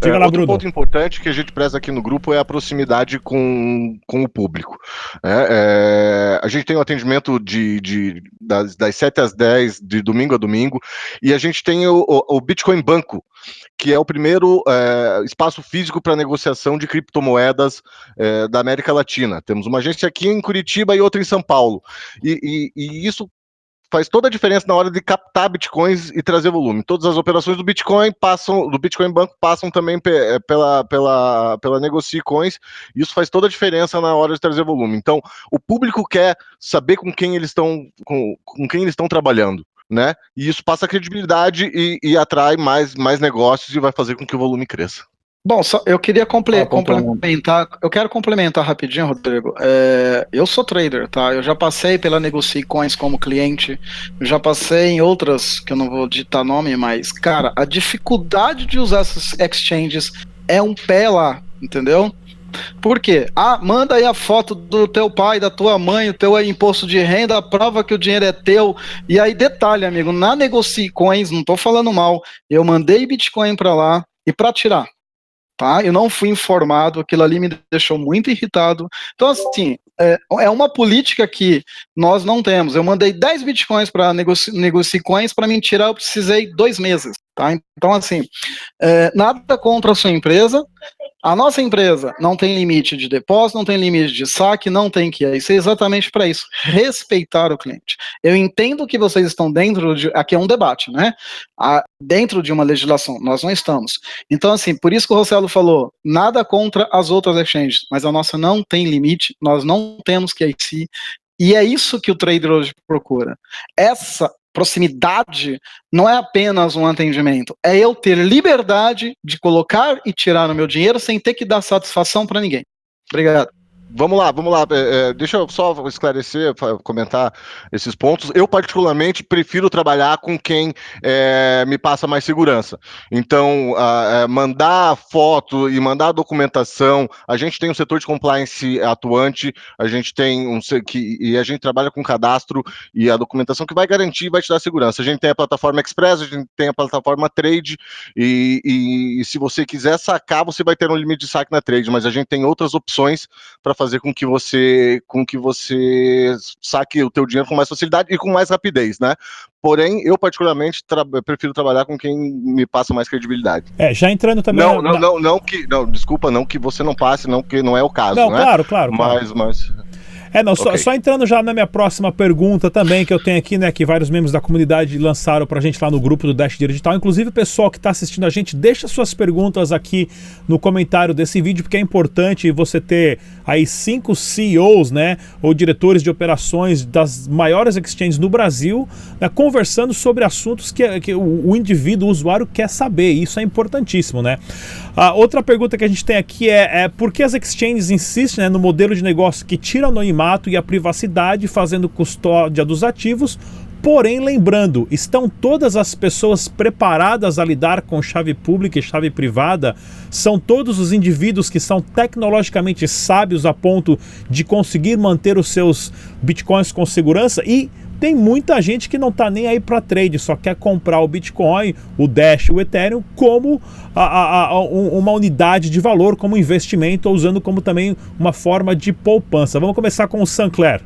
S1: Diga
S3: é,
S1: lá,
S3: outro
S1: Bruno.
S3: ponto importante que a gente preza aqui no grupo é a proximidade com, com o público. É, é, a gente tem o um atendimento de, de, das, das 7 às 10, de domingo a domingo, e a gente tem o, o, o Bitcoin Banco, que é o primeiro é, espaço físico para negociação de criptomoedas é, da América Latina. Temos uma agência aqui em Curitiba e outra em São Paulo. E, e, e isso faz toda a diferença na hora de captar bitcoins e trazer volume. Todas as operações do Bitcoin passam, do Bitcoin Banco passam também eh, pela, pela, pela Negocie Coins. E isso faz toda a diferença na hora de trazer volume. Então, o público quer saber com quem eles estão com, com quem eles estão trabalhando. Né? E isso passa credibilidade e, e atrai mais, mais negócios e vai fazer com que o volume cresça.
S4: Bom, só, eu queria comple ah, complementar, eu quero complementar rapidinho, Rodrigo. É, eu sou trader, tá? Eu já passei pela Negocie Coins como cliente, já passei em outras, que eu não vou ditar nome, mas, cara, a dificuldade de usar essas exchanges é um pé lá, entendeu? Por quê? Ah, manda aí a foto do teu pai, da tua mãe, o teu imposto de renda, prova que o dinheiro é teu. E aí, detalhe, amigo, na Negocie Coins, não tô falando mal, eu mandei Bitcoin para lá e para tirar tá? Eu não fui informado, aquilo ali me deixou muito irritado. Então, assim, é, é uma política que nós não temos. Eu mandei 10 bitcoins para negociar coins, para me tirar eu precisei dois meses, tá? Então, assim, é, nada contra a sua empresa, a nossa empresa não tem limite de depósito, não tem limite de saque, não tem que isso é exatamente para isso, respeitar o cliente. Eu entendo que vocês estão dentro de, aqui é um debate, né? A, dentro de uma legislação, nós não estamos. Então, assim, por isso que o Rossello falou, nada contra as outras exchanges, mas a nossa não tem limite, nós não temos que e é isso que o trader hoje procura. Essa proximidade não é apenas um atendimento, é eu ter liberdade de colocar e tirar o meu dinheiro sem ter que dar satisfação para ninguém. Obrigado.
S3: Vamos lá, vamos lá. É, é, deixa eu só esclarecer, comentar esses pontos. Eu, particularmente, prefiro trabalhar com quem é, me passa mais segurança. Então, é, mandar foto e mandar documentação. A gente tem um setor de compliance atuante, a gente tem um que, e a gente trabalha com cadastro e a documentação que vai garantir, vai te dar segurança. A gente tem a plataforma Express, a gente tem a plataforma Trade, e, e, e se você quiser sacar, você vai ter um limite de saque na Trade, mas a gente tem outras opções para fazer com que você com que você saque o teu dinheiro com mais facilidade e com mais rapidez, né? Porém, eu particularmente tra prefiro trabalhar com quem me passa mais credibilidade.
S1: É, já entrando também.
S3: Não, não, não, não que, não, desculpa, não que você não passe, não que não é o caso,
S1: não,
S3: né?
S1: claro, claro.
S3: Mas,
S1: claro.
S3: mas
S1: É, não, só, só, entrando já na minha próxima pergunta também, que eu tenho aqui, né, que vários membros da comunidade lançaram pra gente lá no grupo do Dash Digital. Inclusive, o pessoal que está assistindo a gente, deixa suas perguntas aqui no comentário desse vídeo, porque é importante você ter aí cinco CEOs, né, ou diretores de operações das maiores exchanges no Brasil, né, conversando sobre assuntos que, que o, o, indivíduo, o usuário quer saber. Isso é importantíssimo, né? A outra pergunta que a gente tem aqui é, é por que as exchanges insistem né, no modelo de negócio que tira o anonimato e a privacidade, fazendo custódia dos ativos, Porém, lembrando, estão todas as pessoas preparadas a lidar com chave pública e chave privada? São todos os indivíduos que são tecnologicamente sábios a ponto de conseguir manter os seus bitcoins com segurança? E tem muita gente que não está nem aí para trade, só quer comprar o Bitcoin, o Dash, o Ethereum como a, a, a, uma unidade de valor, como investimento, ou usando como também uma forma de poupança. Vamos começar com o Sancler.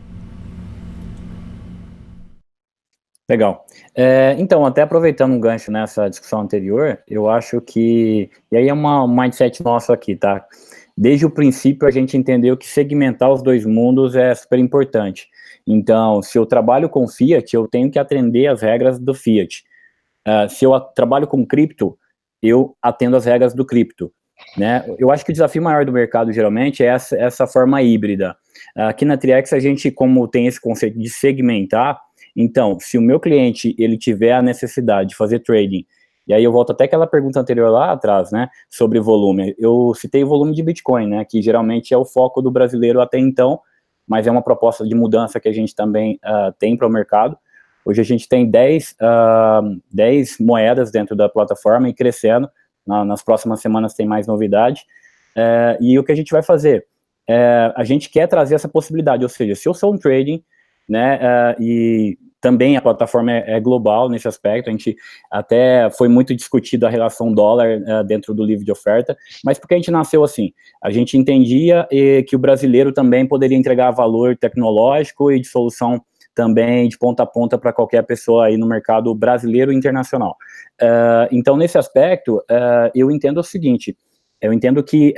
S2: Legal. É, então, até aproveitando um gancho nessa discussão anterior, eu acho que. E aí é uma, um mindset nosso aqui, tá? Desde o princípio a gente entendeu que segmentar os dois mundos é super importante. Então, se eu trabalho com Fiat, eu tenho que atender as regras do Fiat. Uh, se eu trabalho com cripto, eu atendo as regras do cripto. Né? Eu acho que o desafio maior do mercado, geralmente, é essa, essa forma híbrida. Uh, aqui na Triex, a gente, como tem esse conceito de segmentar, então, se o meu cliente ele tiver a necessidade de fazer trading, e aí eu volto até aquela pergunta anterior lá atrás, né, sobre volume. Eu citei o volume de Bitcoin, né, que geralmente é o foco do brasileiro até então, mas é uma proposta de mudança que a gente também uh, tem para o mercado. Hoje a gente tem 10, uh, 10 moedas dentro da plataforma e crescendo. Na, nas próximas semanas tem mais novidade. Uh, e o que a gente vai fazer? Uh, a gente quer trazer essa possibilidade, ou seja, se eu sou um trading, né, uh, e também a plataforma é, é, global nesse aspecto, a gente até foi muito discutido a relação dólar uh, dentro do livro de oferta, mas porque a gente nasceu assim, a gente entendia eh, que o brasileiro também poderia entregar valor tecnológico e de solução também de ponta a ponta para qualquer pessoa aí no mercado brasileiro e internacional. Uh, então, nesse aspecto, uh, eu entendo o seguinte, eu entendo que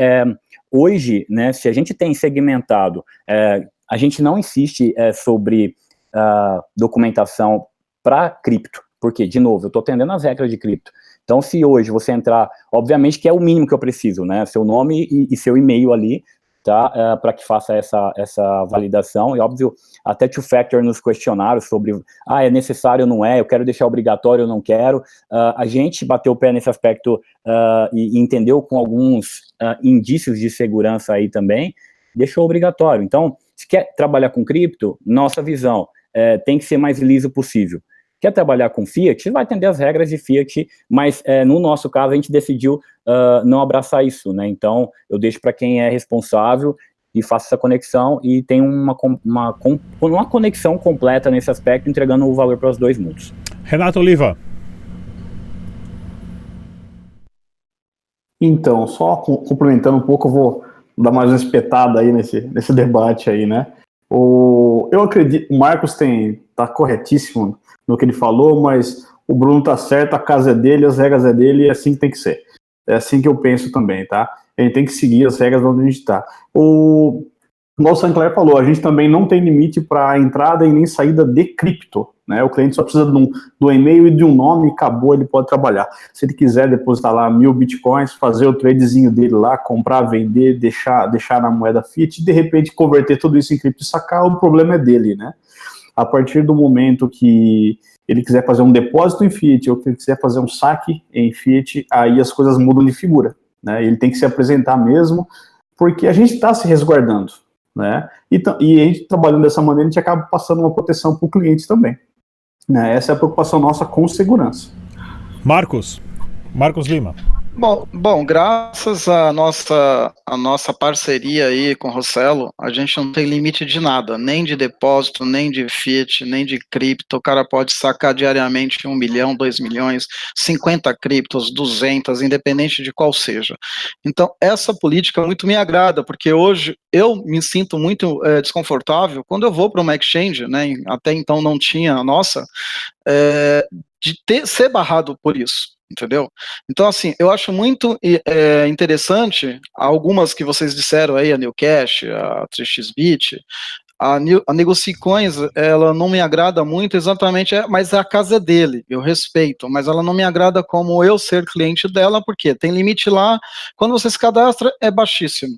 S2: hoje, né, se a gente tem segmentado, a gente não insiste sobre uh, documentação para cripto, porque, de novo, eu estou atendendo as regras de cripto. Então, se hoje você entrar, obviamente que é o mínimo que eu preciso, né? Seu nome e, e seu e-mail ali, tá? Uh, é, para que faça essa, essa validação. E, óbvio, até two-factor nos questionários sobre, ah, é necessário ou não é, eu quero deixar obrigatório ou não quero. Uh, a gente bateu o pé nesse aspecto uh, e, e, entendeu com alguns indícios de segurança aí também, deixou obrigatório. Então, se quer trabalhar com cripto, nossa visão é, tem que ser mais liso possível. Quer trabalhar com Fiat, vai atender as regras de Fiat, mas é, no nosso caso a gente decidiu uh, não abraçar isso, né? Então eu deixo para quem é responsável e faça essa conexão e tem uma, uma, uma conexão completa nesse aspecto, entregando o valor para os dois mundos.
S1: Renato Oliva.
S5: Então, só complementando um pouco, eu vou dar mais uma espetada aí nesse, nesse debate aí, né? O, eu acredito, o Marcos tem tá corretíssimo no que ele falou, mas o Bruno tá certo, a casa é dele, as regras é dele, e é assim que tem que ser. É assim que eu penso também, tá? A gente tem que seguir as regras onde a gente está. O nosso Sancler falou, a gente também não tem limite para entrada e nem saída de cripto. Né? O cliente só precisa de um, do e-mail e de um nome acabou, ele pode trabalhar. Se ele quiser depositar lá mil bitcoins, fazer o tradezinho dele lá, comprar, vender, deixar, deixar na moeda fiat, de repente converter tudo isso em cripto e sacar, o problema é dele, né? A partir do momento que ele quiser fazer um depósito em fiat ou que ele quiser fazer um saque em fiat, aí as coisas mudam de figura, né? Ele tem que se apresentar mesmo, porque a gente está se resguardando, né? E, e a gente trabalhando dessa maneira, a gente acaba passando uma proteção para o cliente também. Né? Essa é a preocupação nossa com segurança.
S1: Marcos, Marcos Lima.
S4: Bom, bom, graças à nossa, a nossa parceria aí com o Rossello, a gente não tem limite de nada, nem de depósito, nem de fiat, nem de cripto. O cara pode sacar diariamente um milhão, dois milhões, 50 criptos, 200, independente de qual seja. Então, essa política muito me agrada, porque hoje eu me sinto muito é, desconfortável quando eu vou para uma exchange, né? Até então não tinha a nossa, é, de ter, ser barrado por isso entendeu? Então, assim, eu acho muito é, interessante algumas que vocês disseram aí, a Newcash, a 3xBit, a, a Negocicoins, ela não me agrada muito exatamente, é, mas a casa é dele, eu respeito, mas ela não me agrada como eu ser cliente dela, porque tem limite lá, quando você se cadastra, é baixíssimo.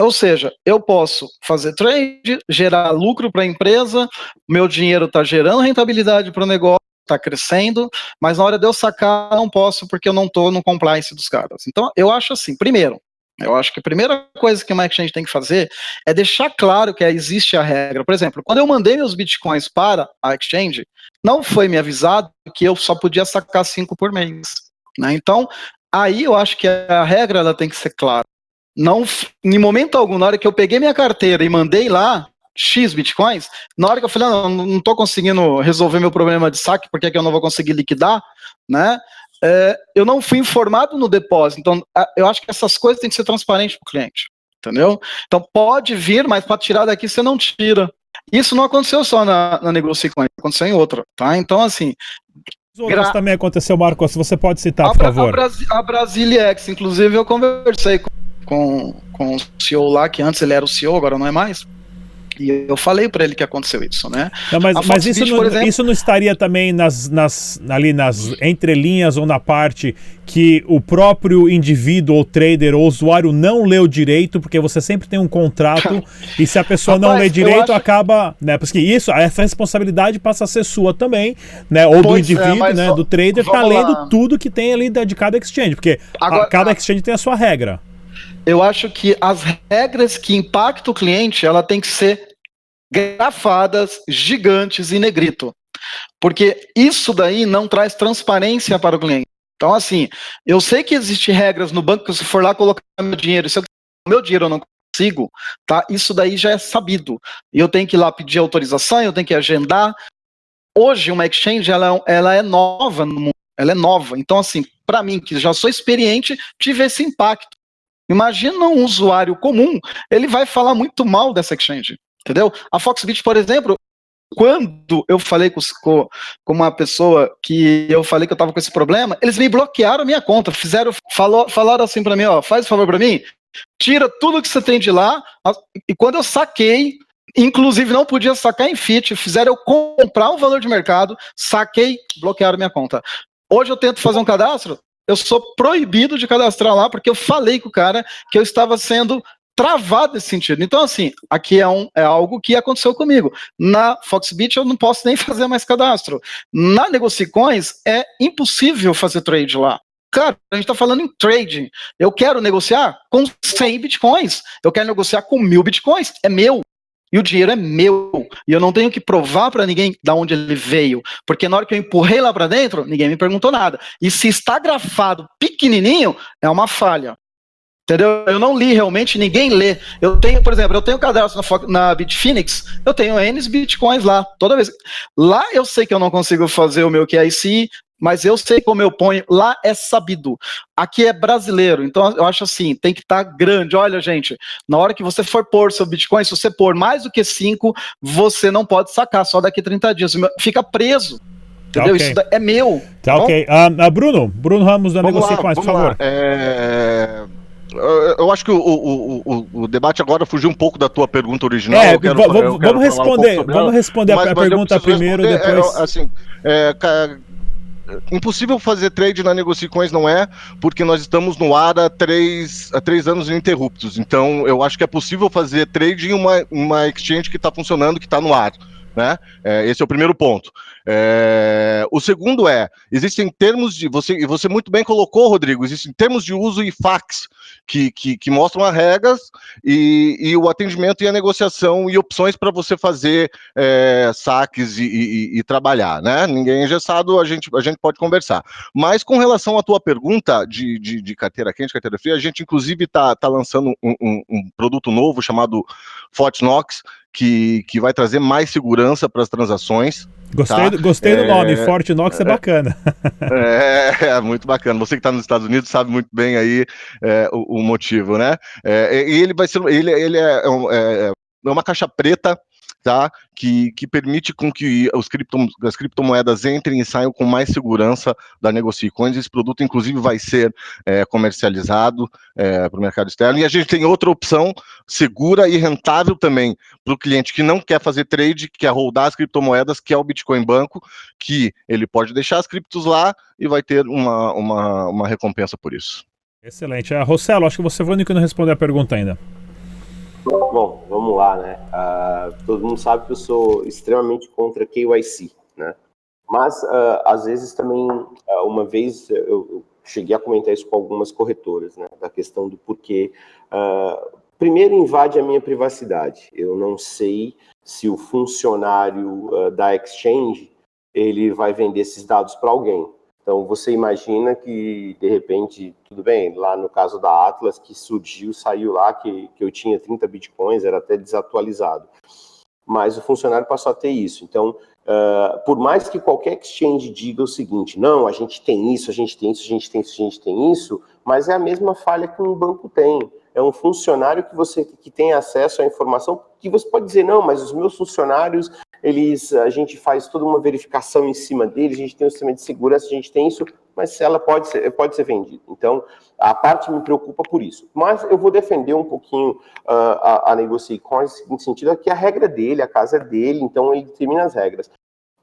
S4: Ou seja, eu posso fazer trade, gerar lucro para a empresa, meu dinheiro está gerando rentabilidade para o negócio, está crescendo, mas na hora de eu sacar, não posso, porque eu não estou no compliance dos caras. Então, eu acho assim, primeiro, eu acho que a primeira coisa que uma exchange tem que fazer é deixar claro que existe a regra. Por exemplo, quando eu mandei meus bitcoins para a exchange, não foi me avisado que eu só podia sacar cinco por mês. Né? Então, aí eu acho que a regra ela tem que ser clara. Não, em momento algum, na hora que eu peguei minha carteira e mandei lá X bitcoins, na hora que eu falei, não, não estou conseguindo resolver meu problema de saque, porque é que eu não vou conseguir liquidar, né? é, eu não fui informado no depósito. Então, eu acho que essas coisas têm que ser transparentes para o cliente. Entendeu? Então, pode vir, mas para tirar daqui você não tira. Isso não aconteceu só na, na Negocicoin, aconteceu em outra, tá? Então, assim,
S1: outras gra... também aconteceu, Marcos. Você pode citar, a por favor. A,
S4: Brasi a Brasiliex, inclusive, eu conversei com, com, com o CEO lá, que antes ele era o CEO, agora não é mais. E eu falei para ele que aconteceu isso, né?
S1: Não, mas, mas isso, Beach, não, exemplo, isso não estaria também nas, nas, ali nas entrelinhas ou na parte que o próprio indivíduo ou trader ou usuário não leu direito, porque você sempre tem um contrato e se a pessoa Rapaz, não lê direito, acho... acaba, né? Porque isso, essa responsabilidade passa a ser sua também, né? Ou pois do é, indivíduo, é, né? Do trader tá lendo tudo que tem ali de cada exchange, porque Agora, a, cada exchange tem a sua regra
S4: eu acho que as regras que impactam o cliente, ela tem que ser grafadas, gigantes em negrito. Porque isso daí não traz transparência para o cliente. Então, assim, eu sei que existem regras no banco que se for lá colocar meu dinheiro, se eu meu dinheiro eu não consigo, tá? Isso daí já é sabido. E eu tenho que ir lá pedir autorização, eu tenho que agendar. Hoje, uma exchange, ela, é ela é nova no mundo, ela é nova. Então, assim, para mim, que já sou experiente, tive esse impacto. Imagina um usuário comum, ele vai falar muito mal dessa exchange, entendeu? A Foxbit, por exemplo, quando eu falei com, com, uma pessoa que eu falei que eu estava com esse problema, eles me bloquearam a minha conta, fizeram, falou, falaram assim para mim, ó, faz um favor para mim, tira tudo que você tem de lá, e quando eu saquei, inclusive não podia sacar em FIT, fizeram eu comprar o valor de mercado, saquei, bloquearam minha conta. Hoje eu tento fazer um cadastro, eu sou proibido de cadastrar lá porque eu falei com o cara que eu estava sendo travado nesse sentido. Então, assim, aqui é, um, é algo que aconteceu comigo. Na Foxbit eu não posso nem fazer mais cadastro. Na Negocicoins é impossível fazer trade lá. Cara, a gente está falando em trading. Eu quero negociar com 100 bitcoins. Eu quero negociar com mil bitcoins. É meu. E o dinheiro é meu. E eu não tenho que provar para ninguém de onde ele veio. Porque na hora que eu empurrei lá para dentro, ninguém me perguntou nada. E se está grafado pequenininho, é uma falha. Entendeu? Eu não li realmente, ninguém lê. Eu tenho, por exemplo, eu tenho cadastro na, na Bitfinex, eu tenho N bitcoins lá. Toda vez. Lá eu sei que eu não consigo fazer o meu QIC, mas eu sei como eu ponho, lá é sabido. Aqui é brasileiro, então eu acho assim, tem que estar tá grande. Olha, gente, na hora que você for pôr seu Bitcoin, se você pôr mais do que 5, você não pode sacar só daqui 30 dias. Fica preso. Entendeu? Okay. Isso é meu.
S1: Tá, tá ok. Uh, uh, Bruno, Bruno Ramos da Negociações, por favor.
S3: É... Eu acho que o, o, o, o, debate agora fugiu um pouco da tua pergunta original. É,
S1: quero, vamos, responder, um vamos responder mas, a mas pergunta primeiro, depois.
S3: É, assim, é, impossível fazer trade na Negocicoins não é, porque nós estamos no ar há três, há três anos ininterruptos. Então, eu acho que é possível fazer trade em uma, uma exchange que está funcionando, que está no ar. Né? É, esse é o primeiro ponto. É, o segundo é, existem termos de. Você, e você muito bem colocou, Rodrigo, existem termos de uso e fax que, que, que mostram as regras e, e, o atendimento e a negociação e opções para você fazer é, saques e, e, e, trabalhar. Né? Ninguém é engessado, a gente, a gente pode conversar. Mas com relação à tua pergunta de, de, de carteira quente, carteira fria, a gente inclusive está tá lançando um, um, um produto novo chamado Fortnox, que, que vai trazer mais segurança para as transações.
S1: Gostei, tá? gostei do nome, é, Forte Knox é, é bacana.
S3: É, é, muito bacana. Você que está nos Estados Unidos sabe muito bem aí é, o, o, motivo, né? É, e ele vai ser, ele, ele é, é, é uma caixa preta tá? Que, que permite com que os cripto, as criptomoedas entrem e saiam com mais segurança da NegociCoins. Esse produto, inclusive, vai ser é, comercializado é, para o mercado externo. E a gente tem outra opção segura e rentável também para o cliente que não quer fazer trade, que quer rodar as criptomoedas, que é o Bitcoin Banco, que ele pode deixar as criptos lá e vai ter uma, uma, uma recompensa por isso.
S1: Excelente. Uh, Rossello, acho que você foi o único que não respondeu a pergunta ainda.
S6: Bom, vamos lá, né? Uh, todo mundo sabe que eu sou extremamente contra KYC, né? Mas, uh, às vezes, também, uh, uma vez eu, cheguei a comentar isso com algumas corretoras, né? Da questão do porquê. primeiro, invade a minha privacidade. Eu não sei se o funcionário da exchange ele vai vender esses dados para alguém. Então, você imagina que, de repente, tudo bem, lá no caso da Atlas, que surgiu, saiu lá que, que eu tinha 30 bitcoins, era até desatualizado. Mas o funcionário passou a ter isso. Então, uh, por mais que qualquer exchange diga o seguinte, não, a gente tem isso, a gente tem isso, a gente tem isso, a gente tem isso, mas é a mesma falha que um banco tem. É um funcionário que você que tem acesso à informação que você pode dizer, não, mas os meus funcionários eles, a gente faz toda uma verificação em cima deles, a gente tem um sistema de segurança, a gente tem isso, mas ela pode ser, pode ser vendida. Então, a parte me preocupa por isso. Mas eu vou defender um pouquinho uh, a, a Negocie Coins, no sentido é que a regra dele, a casa é dele, então ele determina as regras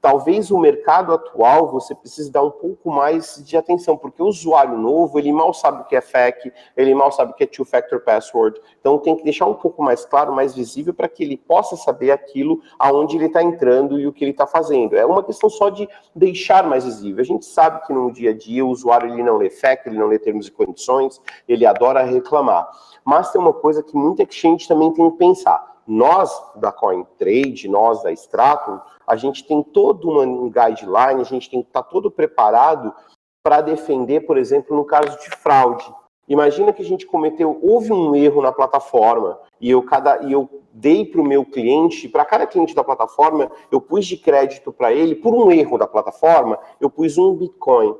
S6: talvez o mercado atual você precise dar um pouco mais de atenção, porque o usuário novo, ele mal sabe o que é FAQ, ele mal sabe o que é two-factor password, então tem que deixar um pouco mais claro, mais visível, para que ele possa saber aquilo aonde ele está entrando e o que ele está fazendo. É uma questão só de deixar mais visível. A gente sabe que no dia a dia o usuário ele não lê FAQ, ele não lê termos e condições, ele adora reclamar. Mas tem uma coisa que muita exchange também tem que pensar nós da CoinTrade, nós da Stratum, a gente tem todo um guideline, a gente tem que estar tá todo preparado para defender, por exemplo, no caso de fraude. Imagina que a gente cometeu, houve um erro na plataforma e eu, cada, e eu dei para o meu cliente, para cada cliente da plataforma, eu pus de crédito para ele, por um erro da plataforma, eu pus um Bitcoin.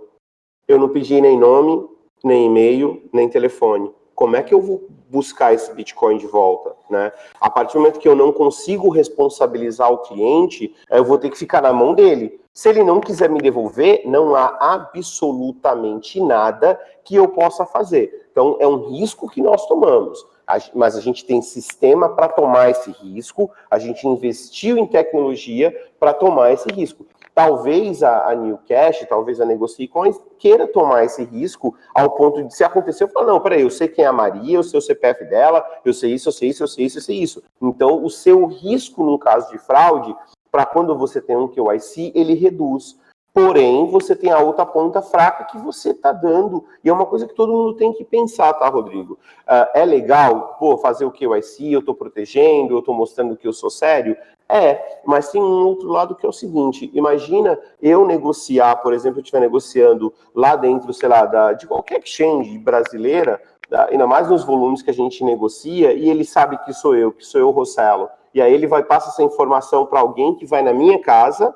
S6: Eu não pedi nem nome, nem e-mail, nem telefone como é que eu vou buscar esse Bitcoin de volta, né? A partir do momento que eu não consigo responsabilizar o cliente, eu vou ter que ficar na mão dele. Se ele não quiser me devolver, não há absolutamente nada que eu possa fazer. Então, é um risco que nós tomamos. Mas a gente tem sistema para tomar esse risco, a gente investiu em tecnologia para tomar esse risco. Talvez a, a New Cash, talvez a Negocie Coins queira tomar esse risco ao ponto de se acontecer, eu falo, não, peraí, eu sei quem é a Maria, eu sei o CPF dela, eu sei isso, eu sei isso, eu sei isso, eu sei isso. Então, o seu risco no caso de fraude, para quando você tem um QIC, ele reduz. Porém, você tem a outra ponta fraca que você está dando. E é uma coisa que todo mundo tem que pensar, tá, Rodrigo? Uh, é legal, pô, fazer o KYC, eu estou protegendo, eu estou mostrando que eu sou sério. É, mas tem um outro lado que é o seguinte: imagina eu negociar, por exemplo, eu estiver negociando lá dentro, sei lá, da, de qualquer exchange brasileira, tá? ainda mais nos volumes que a gente negocia, e ele sabe que sou eu, que sou eu, Rossello. E aí ele vai passar essa informação para alguém que vai na minha casa,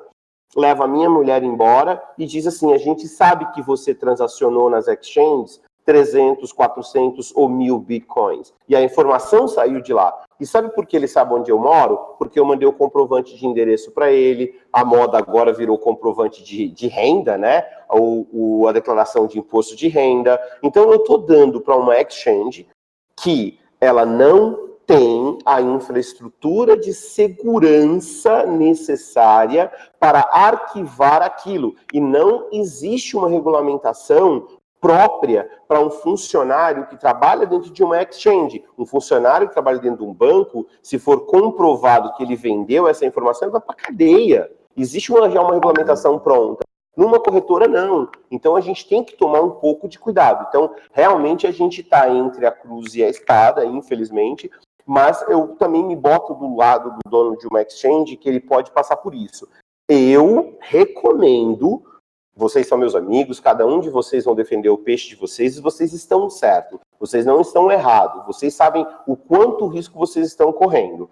S6: leva a minha mulher embora e diz assim: a gente sabe que você transacionou nas exchanges 300, 400 ou mil bitcoins. E a informação saiu de lá. E sabe por que ele sabe onde eu moro? Porque eu mandei o comprovante de endereço para ele. A moda agora virou comprovante de, de renda, né? Ou a declaração de imposto de renda. Então eu estou dando para uma exchange que ela não tem a infraestrutura de segurança necessária para arquivar aquilo. E não existe uma regulamentação própria para um funcionário que trabalha dentro de uma exchange. Um funcionário que trabalha dentro de um banco, se for comprovado que ele vendeu essa informação, ele vai para cadeia. Existe uma, já uma regulamentação pronta. Numa corretora, não. Então, a gente tem que tomar um pouco de cuidado. Então, realmente, a gente está entre a cruz e a espada, infelizmente, mas eu também me boto do lado do dono de uma exchange que ele pode passar por isso. Eu recomendo vocês são meus amigos, cada um de vocês vão defender o peixe de vocês e vocês estão certo. Vocês não estão errados. Vocês sabem o quanto risco vocês estão correndo.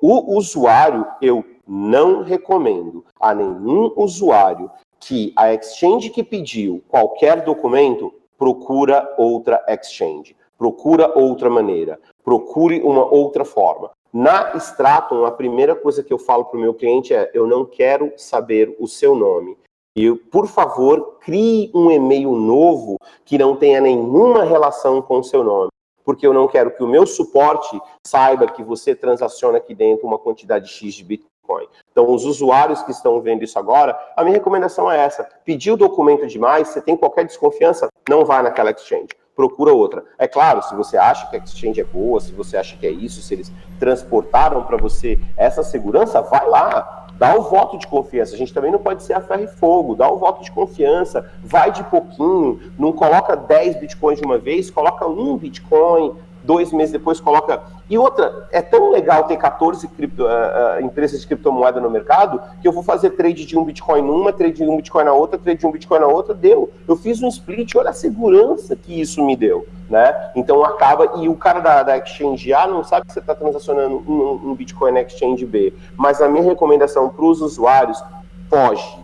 S6: O usuário, eu não recomendo a nenhum usuário que a exchange que pediu qualquer documento procura outra exchange, procura outra maneira, procure uma outra forma. Na Stratum, a primeira coisa que eu falo para o meu cliente é: eu não quero saber o seu nome. E, por favor, crie um e-mail novo que não tenha nenhuma relação com o seu nome. Porque eu não quero que o meu suporte saiba que você transaciona aqui dentro uma quantidade X de Bitcoin. Então, os usuários que estão vendo isso agora, a minha recomendação é essa: pediu documento demais, você tem qualquer desconfiança, não vá naquela exchange procura outra. É claro, se você acha que a exchange é boa, se você acha que é isso, se eles transportaram para você essa segurança, vai lá, dá o voto de confiança. A gente também não pode ser a ferro e fogo, dá o voto de confiança, vai de pouquinho, não coloca 10 bitcoins de uma vez, coloca um bitcoin, dois meses depois coloca. E outra, é tão legal ter 14 cripto, uh, uh, empresas de criptomoeda no mercado que eu vou fazer trade de um Bitcoin numa, trade de um Bitcoin na outra, trade de um Bitcoin na outra, deu. Eu fiz um split, olha a segurança que isso me deu. Né? Então acaba, e o cara da, da Exchange A não sabe que você está transacionando um, um Bitcoin na Exchange B. Mas a minha recomendação para os usuários, foge,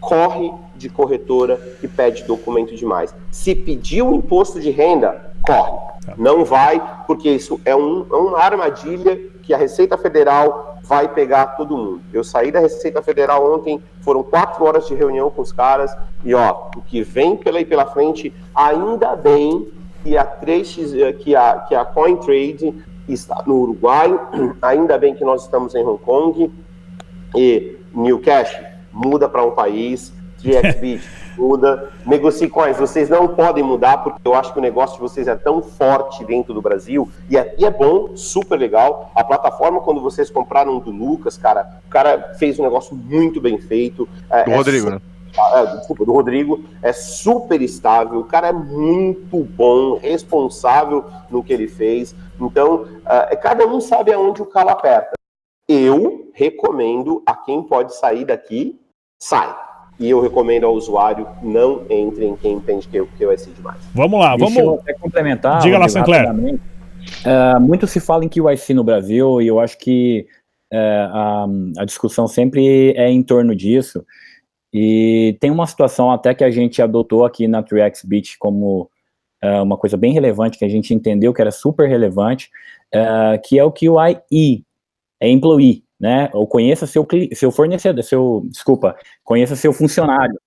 S6: corre de corretora que pede documento demais. Se pedir o imposto de renda, corre. Não vai, porque isso é, um, é uma armadilha que a Receita Federal vai pegar todo mundo. Eu saí da Receita Federal ontem, foram quatro horas de reunião com os caras, e ó, o que vem pela, pela frente, ainda bem que a 3x, que a, que a CoinTrade está no Uruguai, ainda bem que nós estamos em Hong Kong, e New Cash muda para um país, 3xBit muda. Negocie coins, vocês não podem mudar, porque eu acho que o negócio de vocês é tão forte dentro do Brasil, e é, e é bom, super legal. A plataforma, quando vocês compraram do Lucas, cara, o cara fez um negócio muito bem feito.
S3: É, do é Rodrigo, né?
S6: É, desculpa, do Rodrigo, é super estável, o cara é muito bom, responsável no que ele fez. Então, uh, cada um sabe aonde o calo aperta. Eu recomendo a quem pode sair daqui, sai e eu recomendo ao usuário não entre em quem entende que, que é demais.
S1: Vamos lá,
S2: Deixa
S1: vamos.
S2: até complementar.
S1: Diga lá, Sinclair.
S2: Uh, muito se fala em QIC no Brasil e eu acho que uh, a, a, discussão sempre é em torno disso. E tem uma situação até que a gente adotou aqui na 3xBit como uh, uma coisa bem relevante, que a gente entendeu que era super relevante, que é o QIE, é employee né? Ou conheça seu, seu fornecedor, seu, desculpa, conheça seu funcionário.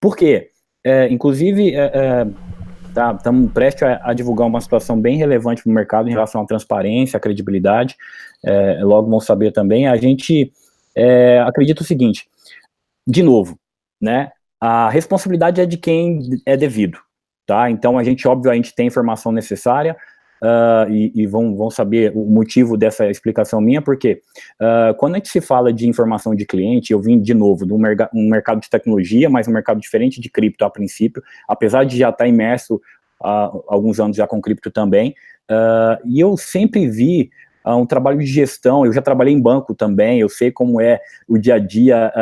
S2: Por quê? É, inclusive, é, é, tá, estamos prestes a, a, divulgar uma situação bem relevante para o mercado em relação à transparência, à credibilidade, é, logo vão saber também. A gente é, acredita o seguinte, de novo, né? A responsabilidade é de quem é devido, tá? Então, a gente, tem a informação necessária, uh, e, e vão, vão saber o motivo dessa explicação minha, porque uh, quando a gente se fala de informação de cliente, eu vim de novo de um, merc um mercado de tecnologia, mas um mercado diferente de cripto a princípio, apesar de já estar imerso há alguns anos já com cripto também, uh, e eu sempre vi um trabalho de gestão, eu já trabalhei em banco também, eu sei como é o dia a dia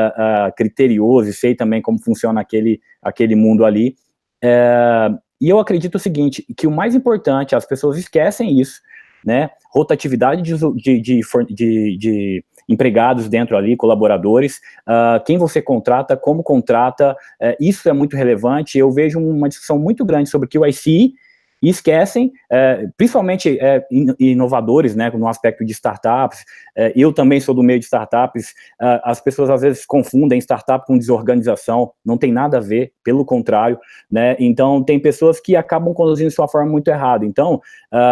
S2: criterioso, e sei também como funciona aquele, aquele mundo ali, uh, e eu acredito o seguinte, que o mais importante, as pessoas esquecem isso, né? Rotatividade de, de, de, de empregados dentro ali, colaboradores, uh, quem você contrata, como contrata, uh, isso é muito relevante. Eu vejo uma discussão muito grande sobre o QIC e esquecem, é, principalmente é, inovadores, né, no aspecto de startups, é, eu também sou do meio de startups, é, as pessoas às vezes confundem startup com desorganização, não tem nada a ver, pelo contrário, né, então tem pessoas que acabam conduzindo sua forma muito errada, então,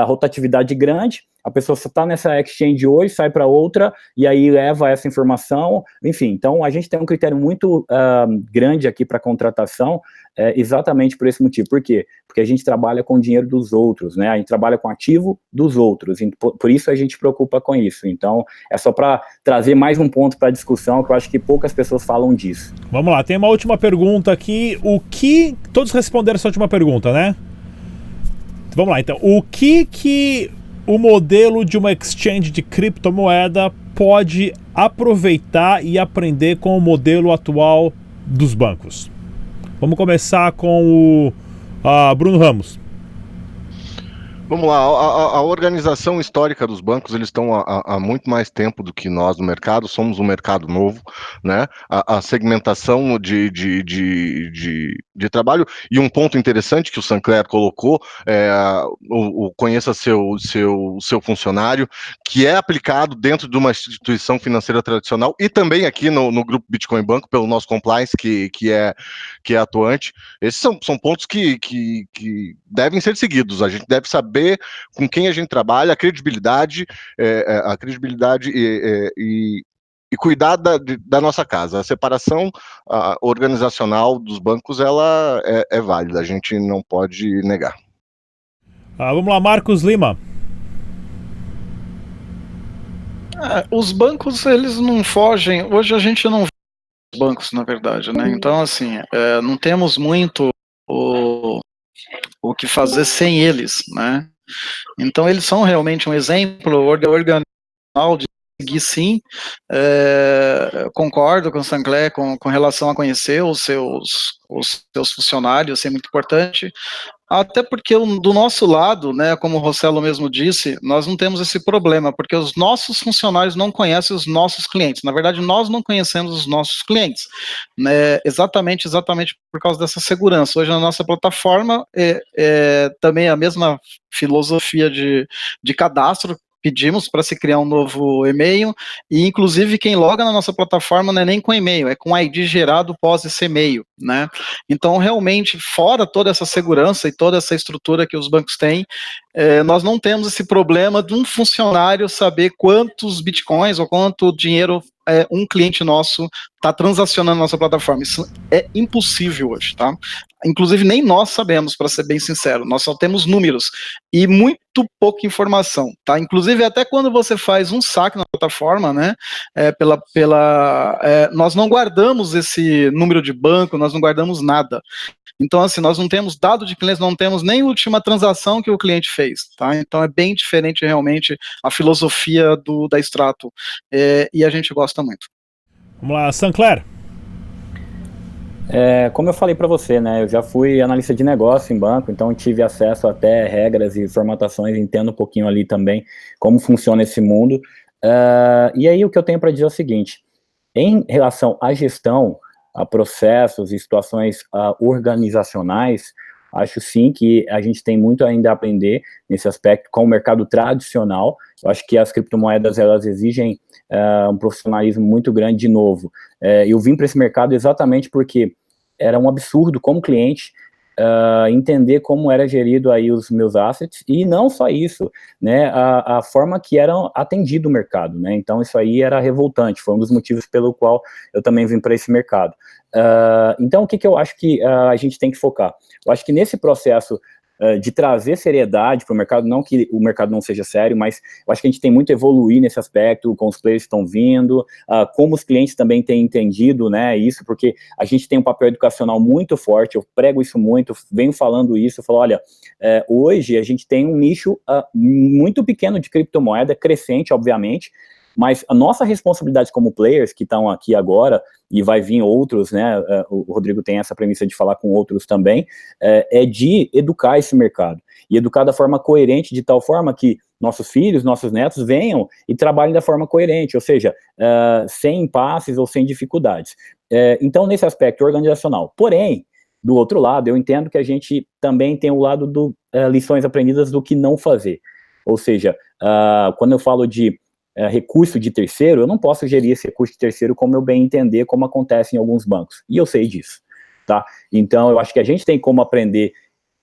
S2: rotatividade grande, a pessoa está nessa exchange hoje, sai para outra, e aí leva essa informação, enfim, então a gente tem um critério muito uh, grande aqui para contratação, é, exatamente por esse motivo. Por quê? Porque a gente trabalha com o dinheiro dos outros, né? A gente trabalha com ativo dos outros, por, isso a gente preocupa com isso. Então, é só para trazer mais um ponto para a discussão, que eu acho que poucas pessoas falam disso.
S1: Vamos lá, tem uma última pergunta aqui. O que. Todos responderam essa última pergunta, né? Vamos lá, então. O que que o modelo de uma exchange de criptomoeda pode aproveitar e aprender com o modelo atual dos bancos? Vamos começar com o Bruno Ramos.
S3: Vamos lá, a, a, organização histórica dos bancos, eles estão há, muito mais tempo do que nós no mercado, somos um mercado novo, né? A, a segmentação de, de, de, de, de, trabalho, e um ponto interessante que o Sancler colocou, é o, o conheça seu, seu, seu funcionário, que é aplicado dentro de uma instituição financeira tradicional e também aqui no, no grupo Bitcoin Banco, pelo nosso compliance, que, que, é, que é atuante. Esses são, são pontos que, que, que devem ser seguidos, a gente deve saber saber com quem a gente trabalha, a credibilidade, é, é a credibilidade e, é, e, e cuidar da, da, nossa casa. A separação a, organizacional dos bancos ela é, é, válida, a gente não pode negar.
S1: Ah, vamos lá, Marcos Lima.
S4: É, os bancos eles não fogem. Hoje a gente não vê os bancos, na verdade, né? Então assim, é, não temos muito o, o que fazer sem eles, né? Então eles são realmente um exemplo organizacional de seguir sim. É, concordo com o Sancler com, com relação a conhecer os seus, os seus funcionários, isso é muito importante. Até porque do nosso lado, né, como o Rossello mesmo disse, nós não temos esse problema, porque os nossos funcionários não conhecem os nossos clientes. Na verdade, nós não conhecemos os nossos clientes, né, exatamente, exatamente por causa dessa segurança. Hoje na nossa plataforma é, é também a mesma filosofia de, de cadastro pedimos para se criar um novo e-mail, e inclusive quem loga na nossa plataforma não é nem com e-mail, é com ID gerado pós esse e-mail, né? Então, realmente, fora toda essa segurança e toda essa estrutura que os bancos têm, é, nós não temos esse problema de um funcionário saber quantos bitcoins ou quanto dinheiro é, um cliente nosso está transacionando na nossa plataforma. Isso é impossível hoje, tá? Inclusive, nem nós sabemos, para ser bem sincero. Nós só temos números e muito pouca informação, tá? Inclusive, até quando você faz um saque na plataforma, né? É, pela, pela, é, nós não guardamos esse número de banco, nós não guardamos nada. Então, assim, nós não temos dado de clientes, não temos nem última transação que o cliente fez, tá? Então, é bem diferente realmente a filosofia do, da Extrato. É, e a gente gosta muito.
S1: Vamos lá, Sancler.
S2: É, como eu falei para você, né, eu já fui analista de negócio em banco, então tive acesso até regras e formatações, entendo um pouquinho ali também como funciona esse mundo. Uh, e aí o que eu tenho para dizer é o seguinte: em relação à gestão, a processos e situações uh, organizacionais, acho sim que a gente tem muito ainda a aprender nesse aspecto com o mercado tradicional. Eu acho que as criptomoedas elas exigem uh, um profissionalismo muito grande de novo. Uh, eu vim para esse mercado exatamente porque era um absurdo como cliente uh, entender como era gerido aí os meus assets e não só isso, né, a, a forma que era atendido o mercado, né, então isso aí era revoltante, foi um dos motivos pelo qual eu também vim para esse mercado. Uh, então, o que, que eu acho que uh, a gente tem que focar? Eu acho que nesse processo uh, de trazer seriedade para o mercado, não que o mercado não seja sério, mas eu acho que a gente tem muito a evoluir nesse aspecto, com os players estão vindo, como os clientes também têm entendido né, isso, porque a gente tem um papel educacional muito forte, eu prego isso muito, venho falando isso, eu falo, olha, eh, hoje a gente tem um nicho muito pequeno de criptomoeda, crescente, obviamente, mas a nossa responsabilidade como players que estão aqui agora, e vai vir outros, né? É, o Rodrigo tem essa premissa de falar com outros também, é, é de educar esse mercado. E educar da forma coerente, de tal forma que nossos filhos, nossos netos venham e trabalhem da forma coerente, ou seja, uh, sem impasses ou sem dificuldades. Então, nesse aspecto organizacional. Porém, do outro lado, eu entendo que a gente também tem o lado do lições aprendidas do que não fazer. Ou seja, quando eu falo de é, recurso de terceiro, eu não posso gerir esse recurso de terceiro como eu bem entender, como acontece em alguns bancos. E eu sei disso, tá? Então, eu acho que a gente tem como aprender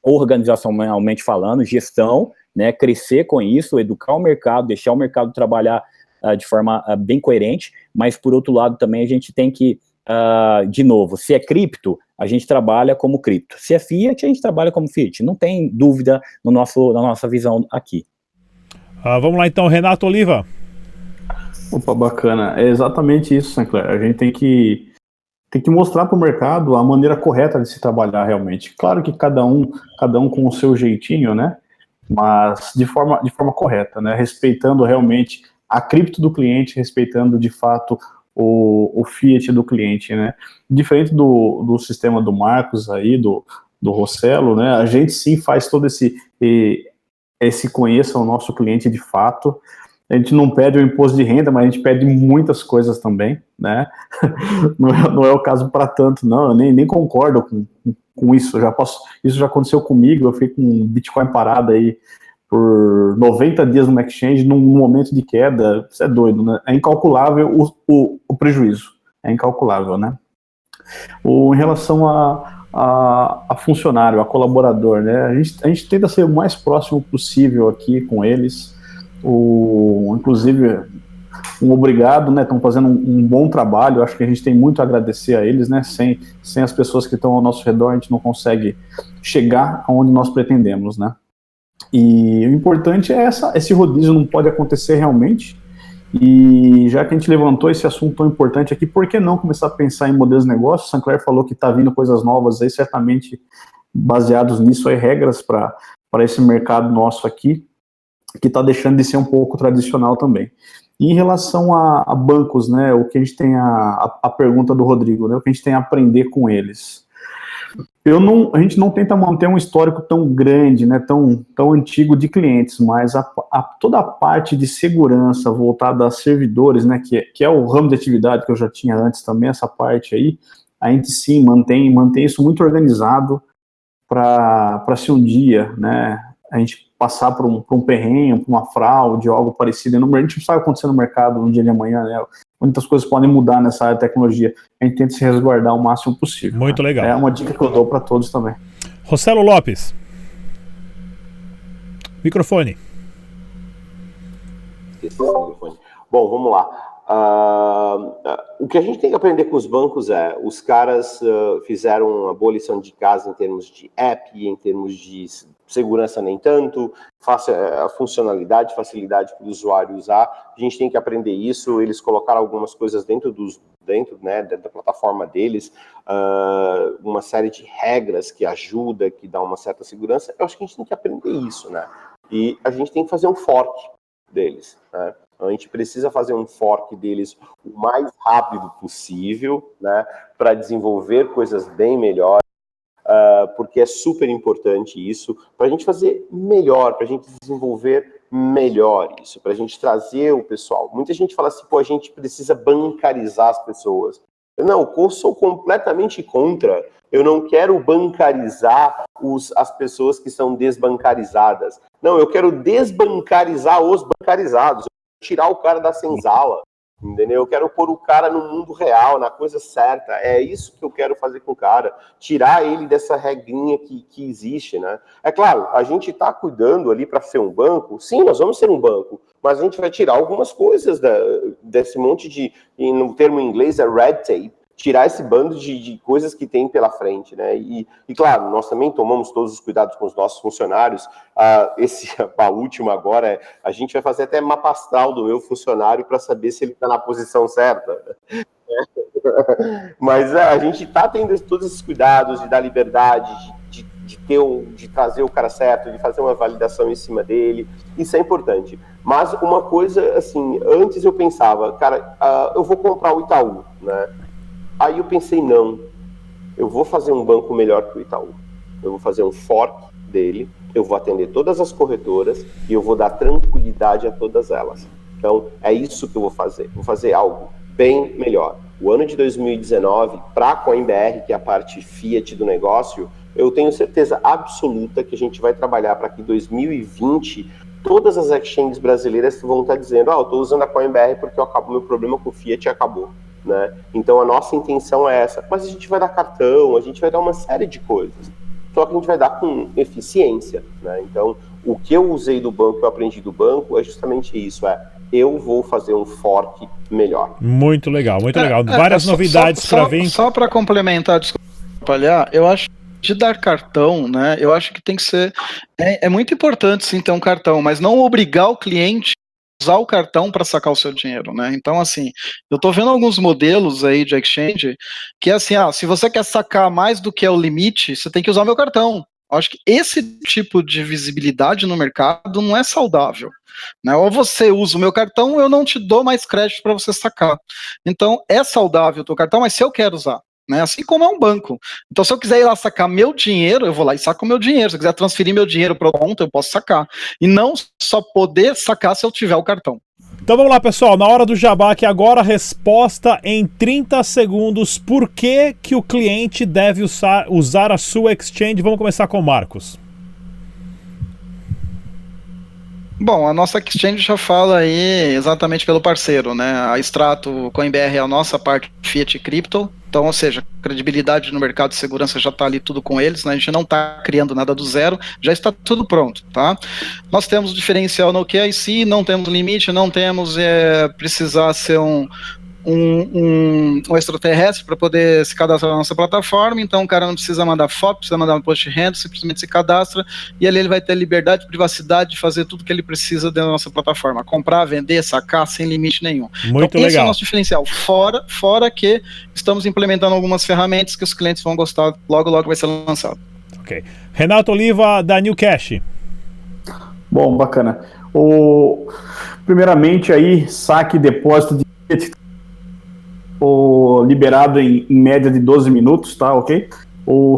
S2: organizacionalmente falando, gestão, né, crescer com isso, educar o mercado, deixar o mercado trabalhar uh, de forma uh, bem coerente, mas por outro lado também a gente tem que, uh, de novo, se é cripto, a gente trabalha como cripto. Se é fiat, a gente trabalha como fiat. Não tem dúvida no nosso, na nossa visão aqui.
S1: vamos lá então, Renato Oliva.
S5: Opa, bacana. É exatamente isso, Sinclair. A gente tem que, tem que mostrar para o mercado a maneira correta de se trabalhar realmente. Claro que cada um, cada um com o seu jeitinho, né? Mas de forma, de forma correta, né? Respeitando realmente a cripto do cliente, respeitando de fato o, o fiat do cliente, né? Diferente do, do sistema do Marcos aí, do, do Rossello, né? A gente sim faz todo esse esse conheça o nosso cliente de fato. A gente não pede o imposto de renda, mas a gente pede muitas coisas também, né? Não é, não é o caso para tanto, não. Eu nem, nem concordo com, com isso. Já posso, isso já aconteceu comigo. Eu fiquei com Bitcoin parado aí por 90 dias no exchange num momento de queda. Isso é doido, né? É incalculável o, o, o prejuízo. É incalculável, né? O, em relação a, a, a, funcionário, a colaborador, né? A gente, a gente tenta ser o mais próximo possível aqui com eles. O, inclusive, um obrigado, né? Estão fazendo um, um, bom trabalho. Acho que a gente tem muito a agradecer a eles, né? Sem, sem as pessoas que estão ao nosso redor, a gente não consegue chegar aonde nós pretendemos, né? E o importante é essa, esse rodízio não pode acontecer realmente. E já que a gente levantou esse assunto tão importante aqui, por que não começar a pensar em modelos de negócio? Sancler falou que está vindo coisas novas aí, certamente baseados nisso aí, regras para esse mercado nosso aqui, que está deixando de ser um pouco tradicional também. E em relação a, a, bancos, né, o que a gente tem a, a, a pergunta do Rodrigo, né, o que a gente tem a aprender com eles. Eu não, a gente não tenta manter um histórico tão grande, né, tão, tão antigo de clientes, mas a, toda a parte de segurança voltada a servidores, né, que, que é o ramo de atividade que eu já tinha antes também, essa parte aí, a gente sim mantém, mantém isso muito organizado para se um dia, né, a gente passar por um, por um perrengue, por uma fraude ou algo parecido. A gente não sabe acontecer no mercado no dia de amanhã, né? Muitas coisas podem mudar nessa área de tecnologia. A gente tenta se resguardar o máximo possível.
S1: Muito
S5: né?
S1: legal.
S5: É uma dica que eu dou para todos também.
S1: Rossello Lopes. Microfone.
S6: Bom, vamos lá. Uh, o que a gente tem que aprender com os bancos é, os caras uh, fizeram uma boa lição de casa em termos de app, em termos de segurança nem tanto, a funcionalidade, facilidade para o usuário usar. A gente tem que aprender isso. Eles colocaram algumas coisas dentro dos dentro né, da, da plataforma deles, uh, uma série de regras que ajuda, que dá uma certa segurança. Eu acho que a gente tem que aprender isso, né? E a gente tem que fazer um fork deles, né? A gente precisa fazer um fork deles o mais rápido possível, né, para desenvolver coisas bem melhores, uh, porque é super importante isso, para a gente fazer melhor, para a gente desenvolver melhor isso, para a gente trazer o pessoal. Muita gente fala assim, pô, a gente precisa bancarizar as pessoas. Não, eu sou completamente contra. Eu não quero bancarizar os, as pessoas que são desbancarizadas. Não, eu quero desbancarizar os bancarizados tirar o cara da senzala, entendeu? Eu quero pôr o cara no mundo real, na coisa certa. É isso que eu quero fazer com o cara, tirar ele dessa regrinha que, que existe, né? É claro, a gente está cuidando ali para ser um banco. Sim, nós vamos ser um banco, mas a gente vai tirar algumas coisas da, desse monte de, no termo em inglês é red tape, tirar esse bando de, de, coisas que tem pela frente, né? E, e, claro, nós também tomamos todos os cuidados com os nossos funcionários. Ah, esse, a última agora a gente vai fazer até mapa astral do meu funcionário para saber se ele está na posição certa. Mas a gente está tendo todos esses cuidados de dar liberdade, de, de, ter o, de trazer o cara certo, de fazer uma validação em cima dele. Isso é importante. Mas uma coisa, assim, antes eu pensava, cara, uh, eu vou comprar o Itaú, né? Aí eu pensei, não, eu vou fazer um banco melhor que o Itaú. Eu vou fazer um fork dele, eu vou atender todas as corretoras e eu vou dar tranquilidade a todas elas. Então, é isso que eu vou fazer. Vou fazer algo bem melhor. O ano de 2019, para a CoinBR, que é a parte Fiat do negócio, eu tenho certeza absoluta que a gente vai trabalhar para que 2020 todas as exchanges brasileiras vão estar dizendo: Ah, eu estou usando a CoinBR porque eu acabo meu problema com o Fiat acabou. Né? Então a nossa intenção é essa. Mas a gente vai dar cartão, a gente vai dar uma série de coisas. Só que a gente vai dar com eficiência. Né? Então, o que eu usei do banco, que eu aprendi do banco, é justamente isso: é eu vou fazer um fork melhor.
S1: Muito legal, muito é, legal. É, Várias é, novidades para vir.
S4: Só para complementar, desculpa, eu acho de dar cartão, né? Eu acho que tem que ser. É, é, muito importante sim ter um cartão, mas não obrigar o cliente usar o cartão para sacar o seu dinheiro, né? Então, assim, eu estou vendo alguns modelos aí de exchange que é assim, ah, se você quer sacar mais do que é o limite, você tem que usar meu cartão. Eu acho que esse tipo de visibilidade no mercado não é saudável. Né? Ou você usa o meu cartão, eu não te dou mais crédito para você sacar. Então, é saudável o teu cartão, mas se eu quero usar, Né, assim como é um banco. Então, se eu quiser ir lá sacar meu dinheiro, eu vou lá e saco meu dinheiro. Se eu quiser transferir meu dinheiro para conta, eu posso sacar. E não só poder sacar se eu tiver o cartão.
S1: Então vamos lá, pessoal. Na hora do jabá aqui agora, resposta em 30 segundos. Por que, que o cliente deve usar, usar a sua exchange? Vamos começar com o Marcos.
S4: Bom, a nossa exchange já fala aí exatamente pelo parceiro, né? A Extrato CoinBR é a nossa parte Fiat Crypto, então, ou seja, credibilidade no mercado de segurança já está ali tudo com eles, né? A gente não está criando nada do zero, já está tudo pronto, tá? Nós temos diferencial no QIC, não temos limite, não temos é, precisar ser um, um, um, um extraterrestre para poder se cadastrar na nossa plataforma, então o cara não precisa mandar foto, precisa mandar um post renda, simplesmente se cadastra e ali ele vai ter liberdade e privacidade de fazer tudo que ele precisa dentro da nossa plataforma, comprar, vender, sacar sem limite nenhum.
S1: Muito
S4: então,
S1: legal.
S4: esse é o nosso diferencial, fora, fora que estamos implementando algumas ferramentas que os clientes vão gostar, logo logo vai ser lançado.
S1: Ok. Renato Oliva, da New Cash.
S5: Bom, bacana. O, primeiramente aí, saque e depósito de o liberado em, em, média de 12 minutos, tá, ok? O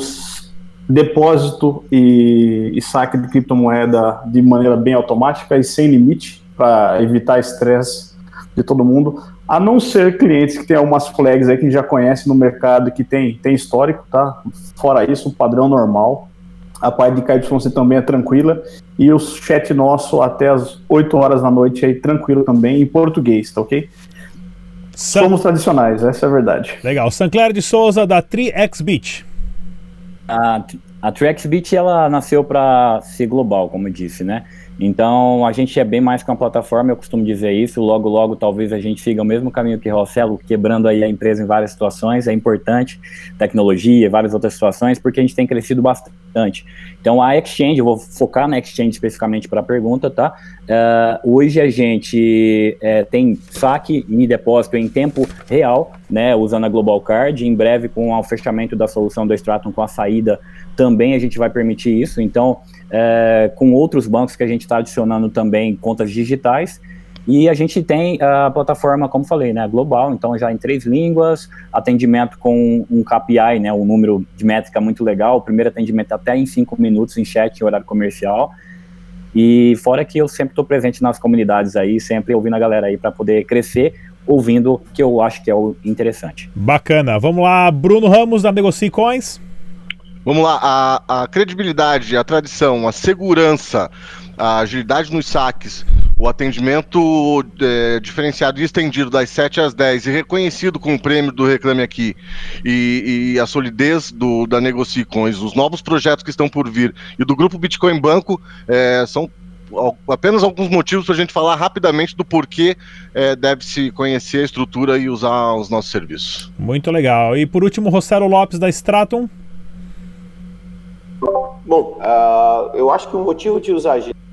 S5: depósito e, e, saque de criptomoeda de maneira bem automática e sem limite, para evitar estresse de todo mundo, a não ser clientes que têm algumas flags aí que já conhecem no mercado que tem, tem histórico, tá? Fora isso, o padrão normal. A parte de KYC também é tranquila. E o chat nosso até as 8 horas da noite aí tranquilo também, em português, tá ok? San... Somos tradicionais, essa é a verdade.
S1: Legal. Sancler de Souza, da 3xBit.
S2: A, a 3xBit, ela nasceu para ser global, como eu disse, né? Então, a gente é bem mais que uma plataforma, eu costumo dizer isso. Logo, logo, talvez a gente siga o mesmo caminho que Rossello, quebrando aí a empresa em várias situações. É importante, tecnologia, várias outras situações, porque a gente tem crescido bastante. Então, a Exchange, eu vou focar na Exchange especificamente para a pergunta, tá? Uh, hoje a gente é, tem saque e depósito em tempo real, né? Usando a Global Card. Em breve, com o fechamento da solução do Stratum com a saída, também a gente vai permitir isso. Então, é, com outros bancos que a gente está adicionando também contas digitais. E a gente tem a plataforma, como falei, né, global, então já em três línguas, atendimento com um KPI, né, um número de métrica muito legal, o primeiro atendimento até em cinco minutos em chat em horário comercial. E fora que eu sempre estou presente nas comunidades aí, sempre ouvindo a galera aí para poder crescer, ouvindo que eu acho que é o interessante.
S1: Bacana. Vamos lá, Bruno Ramos da Negocie Coins.
S3: Vamos lá, a, a credibilidade, a tradição, a segurança, a agilidade nos saques, o atendimento é, diferenciado e estendido das 7 às 10 e reconhecido com o prêmio do Reclame Aqui e, e a solidez do, da Negocicoins, os novos projetos que estão por vir e do Grupo Bitcoin Banco é, são apenas alguns motivos para a gente falar rapidamente do porquê é, deve-se conhecer a estrutura e usar os nossos serviços.
S1: Muito legal. E por último, Rossello Lopes da Stratum.
S6: Bom, uh, eu acho que o motivo de usar a gente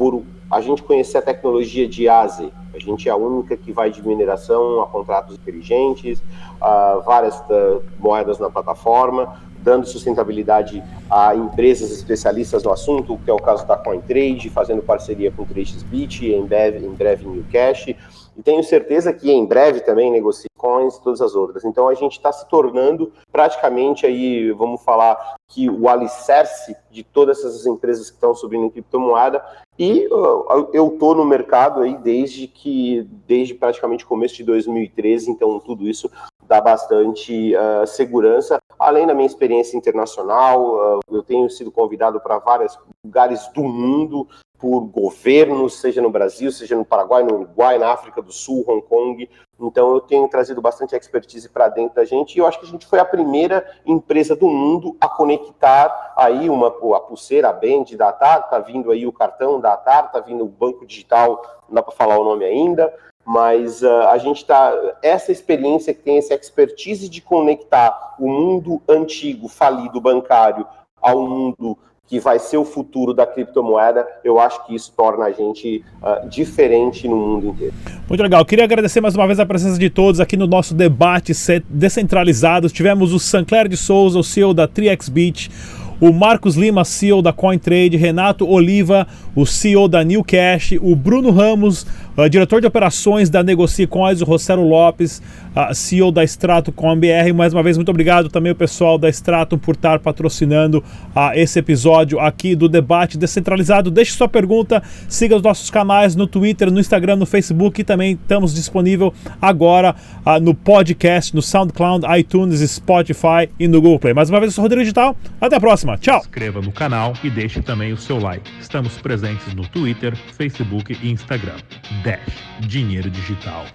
S6: por a gente conhecer a tecnologia de ASE, a gente é a única que vai de mineração a contratos inteligentes, uh, várias uh, moedas na plataforma, dando sustentabilidade a empresas especialistas no assunto, que é o caso da CoinTrade, fazendo parceria com o TradeSbit, em breve, em breve New Cash, e tenho certeza que em breve também negocie coins e todas as outras. Então a gente está se tornando praticamente aí, vamos falar que o alicerce de todas essas empresas que estão subindo em criptomoeda. E uh, eu estou no mercado aí desde que, desde praticamente começo de 2013, então tudo isso dá bastante uh, segurança. Além da minha experiência internacional, uh, eu tenho sido convidado para vários lugares do mundo por governos, seja no Brasil, seja no Paraguai, no Uruguai, na África do Sul, Hong Kong. Então eu tenho trazido bastante expertise para dentro da gente e eu acho que a gente foi a primeira empresa do mundo a conectar aí uma a pulseira, a band da Atar, tá vindo aí o cartão da Atar, tá vindo o banco digital, não dá para falar o nome ainda, mas uh, a gente está essa experiência que tem essa expertise de conectar o mundo antigo, falido bancário ao mundo que vai ser o futuro da criptomoeda, eu acho que isso torna a gente uh, diferente no mundo inteiro.
S1: Muito legal. Queria agradecer mais uma vez a presença de todos aqui no nosso debate descentralizado. Tivemos o Sancler de Souza, o CEO da 3xBit, o Marcos Lima, CEO da CoinTrade, Renato Oliva, o CEO da New Cash, o Bruno Ramos, uh, diretor de operações da Negocie Coins, o Rossello Lopes, uh, CEO da Strato com BR. Mais uma vez, muito obrigado também o pessoal da Strato por estar patrocinando uh, esse episódio aqui do Debate Descentralizado. Deixe sua pergunta, siga os nossos canais no Twitter, no Instagram, no Facebook e também estamos disponível agora uh, no podcast, no SoundCloud, iTunes, Spotify e no Google Play. Mais uma vez, eu sou Rodrigo Digital. Até a próxima. Tchau.
S7: Inscreva no canal e deixe também o seu like. Estamos presentes no Twitter, Facebook e Instagram. Dash Dinheiro Digital.